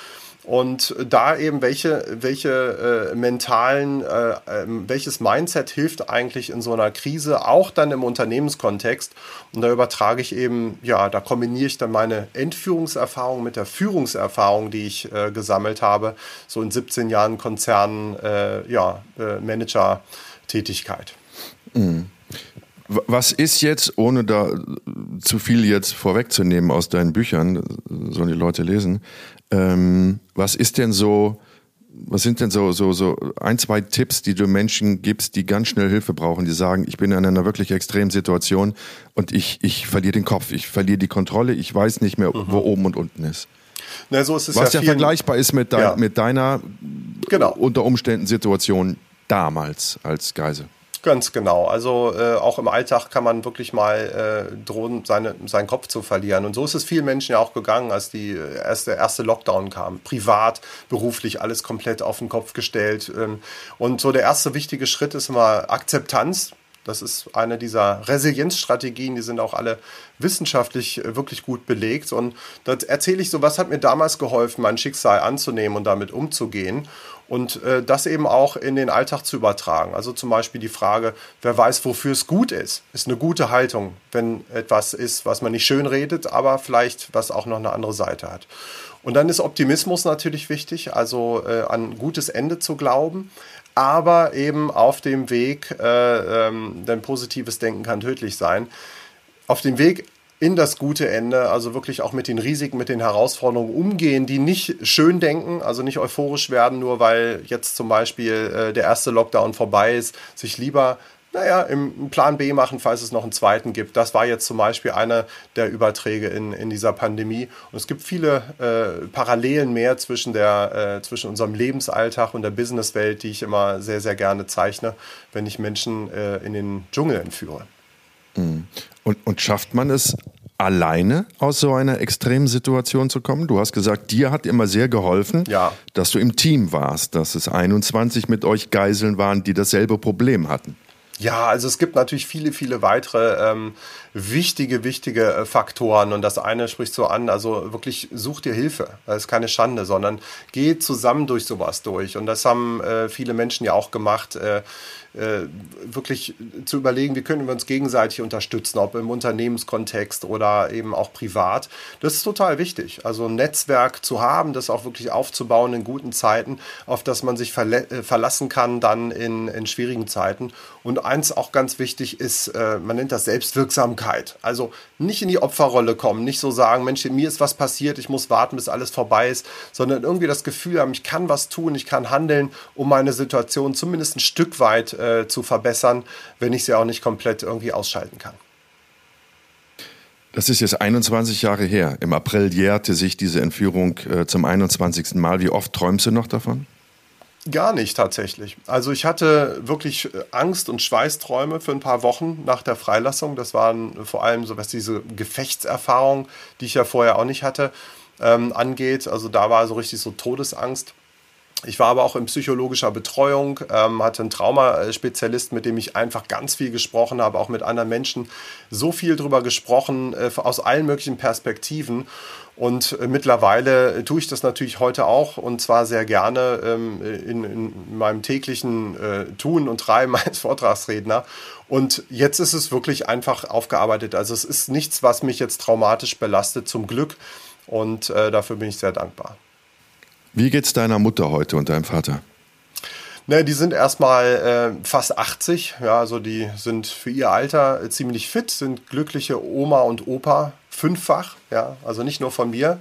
Und da eben welche, welche äh, mentalen, äh, ähm, welches Mindset hilft eigentlich in so einer Krise, auch dann im Unternehmenskontext. Und da übertrage ich eben, ja, da kombiniere ich dann meine Entführungserfahrung mit der Führungserfahrung, die ich äh, gesammelt habe, so in 17 Jahren Konzernen, äh, ja, äh, Manager-Tätigkeit. Mhm. Was ist jetzt, ohne da zu viel jetzt vorwegzunehmen aus deinen Büchern, sollen die Leute lesen, ähm, was ist denn so, was sind denn so, so, so ein, zwei Tipps, die du Menschen gibst, die ganz schnell Hilfe brauchen, die sagen, ich bin in einer wirklich extremen Situation und ich, ich verliere den Kopf, ich verliere die Kontrolle, ich weiß nicht mehr, mhm. wo oben und unten ist. Na, so ist es Was ja, ja vergleichbar ist mit, dein, ja. mit deiner genau. unter Umständen Situation damals als Geise. Ganz genau. Also äh, auch im Alltag kann man wirklich mal äh, drohen, seine, seinen Kopf zu verlieren. Und so ist es vielen Menschen ja auch gegangen, als die erste, erste Lockdown kam. Privat, beruflich, alles komplett auf den Kopf gestellt. Ähm, und so der erste wichtige Schritt ist immer Akzeptanz. Das ist eine dieser Resilienzstrategien, die sind auch alle wissenschaftlich äh, wirklich gut belegt. Und da erzähle ich so, was hat mir damals geholfen, mein Schicksal anzunehmen und damit umzugehen und äh, das eben auch in den Alltag zu übertragen. Also zum Beispiel die Frage, wer weiß, wofür es gut ist, ist eine gute Haltung, wenn etwas ist, was man nicht schön redet, aber vielleicht was auch noch eine andere Seite hat. Und dann ist Optimismus natürlich wichtig, also äh, an gutes Ende zu glauben, aber eben auf dem Weg, äh, ähm, denn positives Denken kann tödlich sein, auf dem Weg in das gute Ende, also wirklich auch mit den Risiken, mit den Herausforderungen umgehen, die nicht schön denken, also nicht euphorisch werden, nur weil jetzt zum Beispiel äh, der erste Lockdown vorbei ist, sich lieber naja, im Plan B machen, falls es noch einen zweiten gibt. Das war jetzt zum Beispiel einer der Überträge in, in dieser Pandemie. Und es gibt viele äh, Parallelen mehr zwischen, der, äh, zwischen unserem Lebensalltag und der Businesswelt, die ich immer sehr, sehr gerne zeichne, wenn ich Menschen äh, in den Dschungel entführe. Mhm. Und, und schafft man es alleine aus so einer extremen Situation zu kommen? Du hast gesagt, dir hat immer sehr geholfen, ja. dass du im Team warst, dass es 21 mit euch Geiseln waren, die dasselbe Problem hatten. Ja, also es gibt natürlich viele, viele weitere ähm, wichtige, wichtige äh, Faktoren. Und das eine spricht so an, also wirklich such dir Hilfe. Das ist keine Schande, sondern geh zusammen durch sowas durch. Und das haben äh, viele Menschen ja auch gemacht. Äh, äh, wirklich zu überlegen, wie können wir uns gegenseitig unterstützen, ob im Unternehmenskontext oder eben auch privat. Das ist total wichtig. Also ein Netzwerk zu haben, das auch wirklich aufzubauen in guten Zeiten, auf das man sich äh, verlassen kann dann in, in schwierigen Zeiten. Und eins auch ganz wichtig ist, äh, man nennt das Selbstwirksamkeit. Also nicht in die Opferrolle kommen, nicht so sagen, Mensch, mir ist was passiert, ich muss warten, bis alles vorbei ist, sondern irgendwie das Gefühl haben, ich kann was tun, ich kann handeln, um meine Situation zumindest ein Stück weit äh, zu verbessern, wenn ich sie auch nicht komplett irgendwie ausschalten kann. Das ist jetzt 21 Jahre her. Im April jährte sich diese Entführung äh, zum 21. Mal. Wie oft träumst du noch davon? Gar nicht tatsächlich. Also ich hatte wirklich äh, Angst und Schweißträume für ein paar Wochen nach der Freilassung. Das waren vor allem so was diese Gefechtserfahrung, die ich ja vorher auch nicht hatte, ähm, angeht. Also da war so richtig so Todesangst. Ich war aber auch in psychologischer Betreuung, ähm, hatte einen Traumaspezialist, mit dem ich einfach ganz viel gesprochen habe, auch mit anderen Menschen so viel drüber gesprochen, äh, aus allen möglichen Perspektiven. Und äh, mittlerweile tue ich das natürlich heute auch und zwar sehr gerne ähm, in, in, meinem täglichen äh, Tun und Treiben als Vortragsredner. Und jetzt ist es wirklich einfach aufgearbeitet. Also es ist nichts, was mich jetzt traumatisch belastet, zum Glück. Und äh, dafür bin ich sehr dankbar. Wie geht's deiner Mutter heute und deinem Vater? Ne, die sind erstmal äh, fast 80, ja, also die sind für ihr Alter äh, ziemlich fit, sind glückliche Oma und Opa, fünffach, ja, also nicht nur von mir,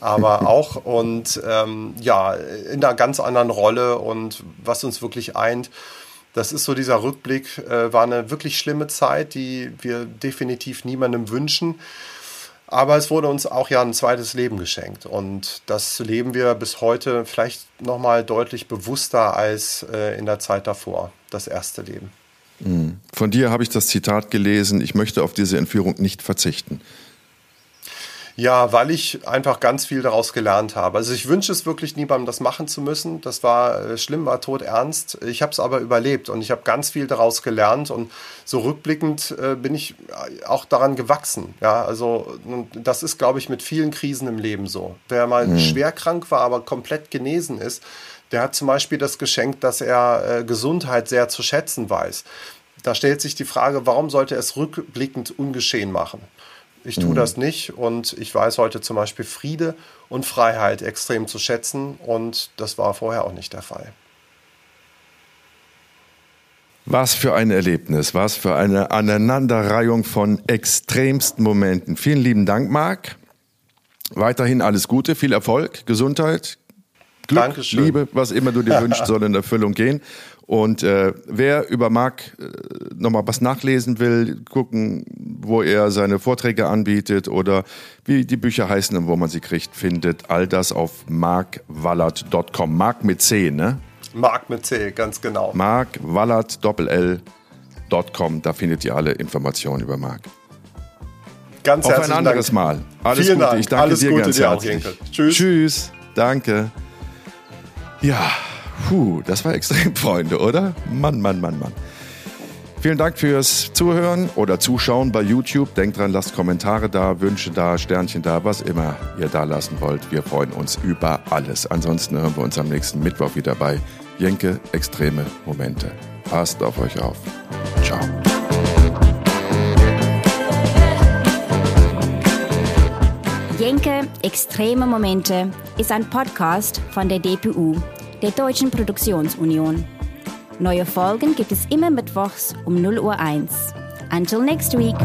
aber auch und ähm, ja, in einer ganz anderen Rolle und was uns wirklich eint, das ist so dieser Rückblick, äh, war eine wirklich schlimme Zeit, die wir definitiv niemandem wünschen. Aber es wurde uns auch ja ein zweites Leben geschenkt. Und das leben wir bis heute vielleicht nochmal deutlich bewusster als äh, in der Zeit davor, das erste Leben. Mhm. Von dir habe ich das Zitat gelesen, ich möchte auf diese Entführung nicht verzichten. Ja, weil ich einfach ganz viel daraus gelernt habe. Also ich wünsche es wirklich niemandem, das machen zu müssen. Das war äh, schlimm, war tot ernst. Ich habe es aber überlebt und ich habe ganz viel daraus gelernt und so rückblickend äh, bin ich äh, auch daran gewachsen. Ja, also das ist, glaube ich, mit vielen Krisen im Leben so. Wer mal mhm. schwer krank war, aber komplett genesen ist, der hat zum Beispiel das Geschenk, dass er äh, Gesundheit sehr zu schätzen weiß. Da stellt sich die Frage, warum sollte er es rückblickend ungeschehen machen? Ich tue mhm. das nicht und ich weiß heute zum Beispiel Friede und Freiheit extrem zu schätzen und das war vorher auch nicht der Fall. Was für ein Erlebnis, was für eine Aneinanderreihung von extremsten Momenten. Vielen lieben Dank, Marc. Weiterhin alles Gute, viel Erfolg, Gesundheit, Glück, Dankeschön. Liebe, was immer du dir wünschst, soll in Erfüllung gehen. Und äh, wer über Marc äh, nochmal was nachlesen will, gucken, wo er seine Vorträge anbietet oder wie die Bücher heißen und wo man sie kriegt, findet all das auf markwallert.com. Mark mit C, ne? Mark mit C, ganz genau. Mark Wallert, Doppel L. www.mark.com. Da findet ihr alle Informationen über Mark. Ganz Auf ein anderes Dank. Mal. Alles Vielen Gute. Dank. Ich danke Alles dir Gute ganz dir auch, herzlich. Jenke. Tschüss. Tschüss. Danke. Ja, puh, das war extrem, Freunde, oder? Mann, Mann, Mann, Mann. Vielen Dank fürs Zuhören oder Zuschauen bei YouTube. Denkt dran, lasst Kommentare da, Wünsche da, Sternchen da, was immer ihr da lassen wollt. Wir freuen uns über alles. Ansonsten hören wir uns am nächsten Mittwoch wieder bei Jenke Extreme Momente. Passt auf euch auf. Ciao. Jenke Extreme Momente ist ein Podcast von der DPU, der Deutschen Produktionsunion. Neue Folgen gibt es immer mittwochs um 0 Uhr 1. Until next week.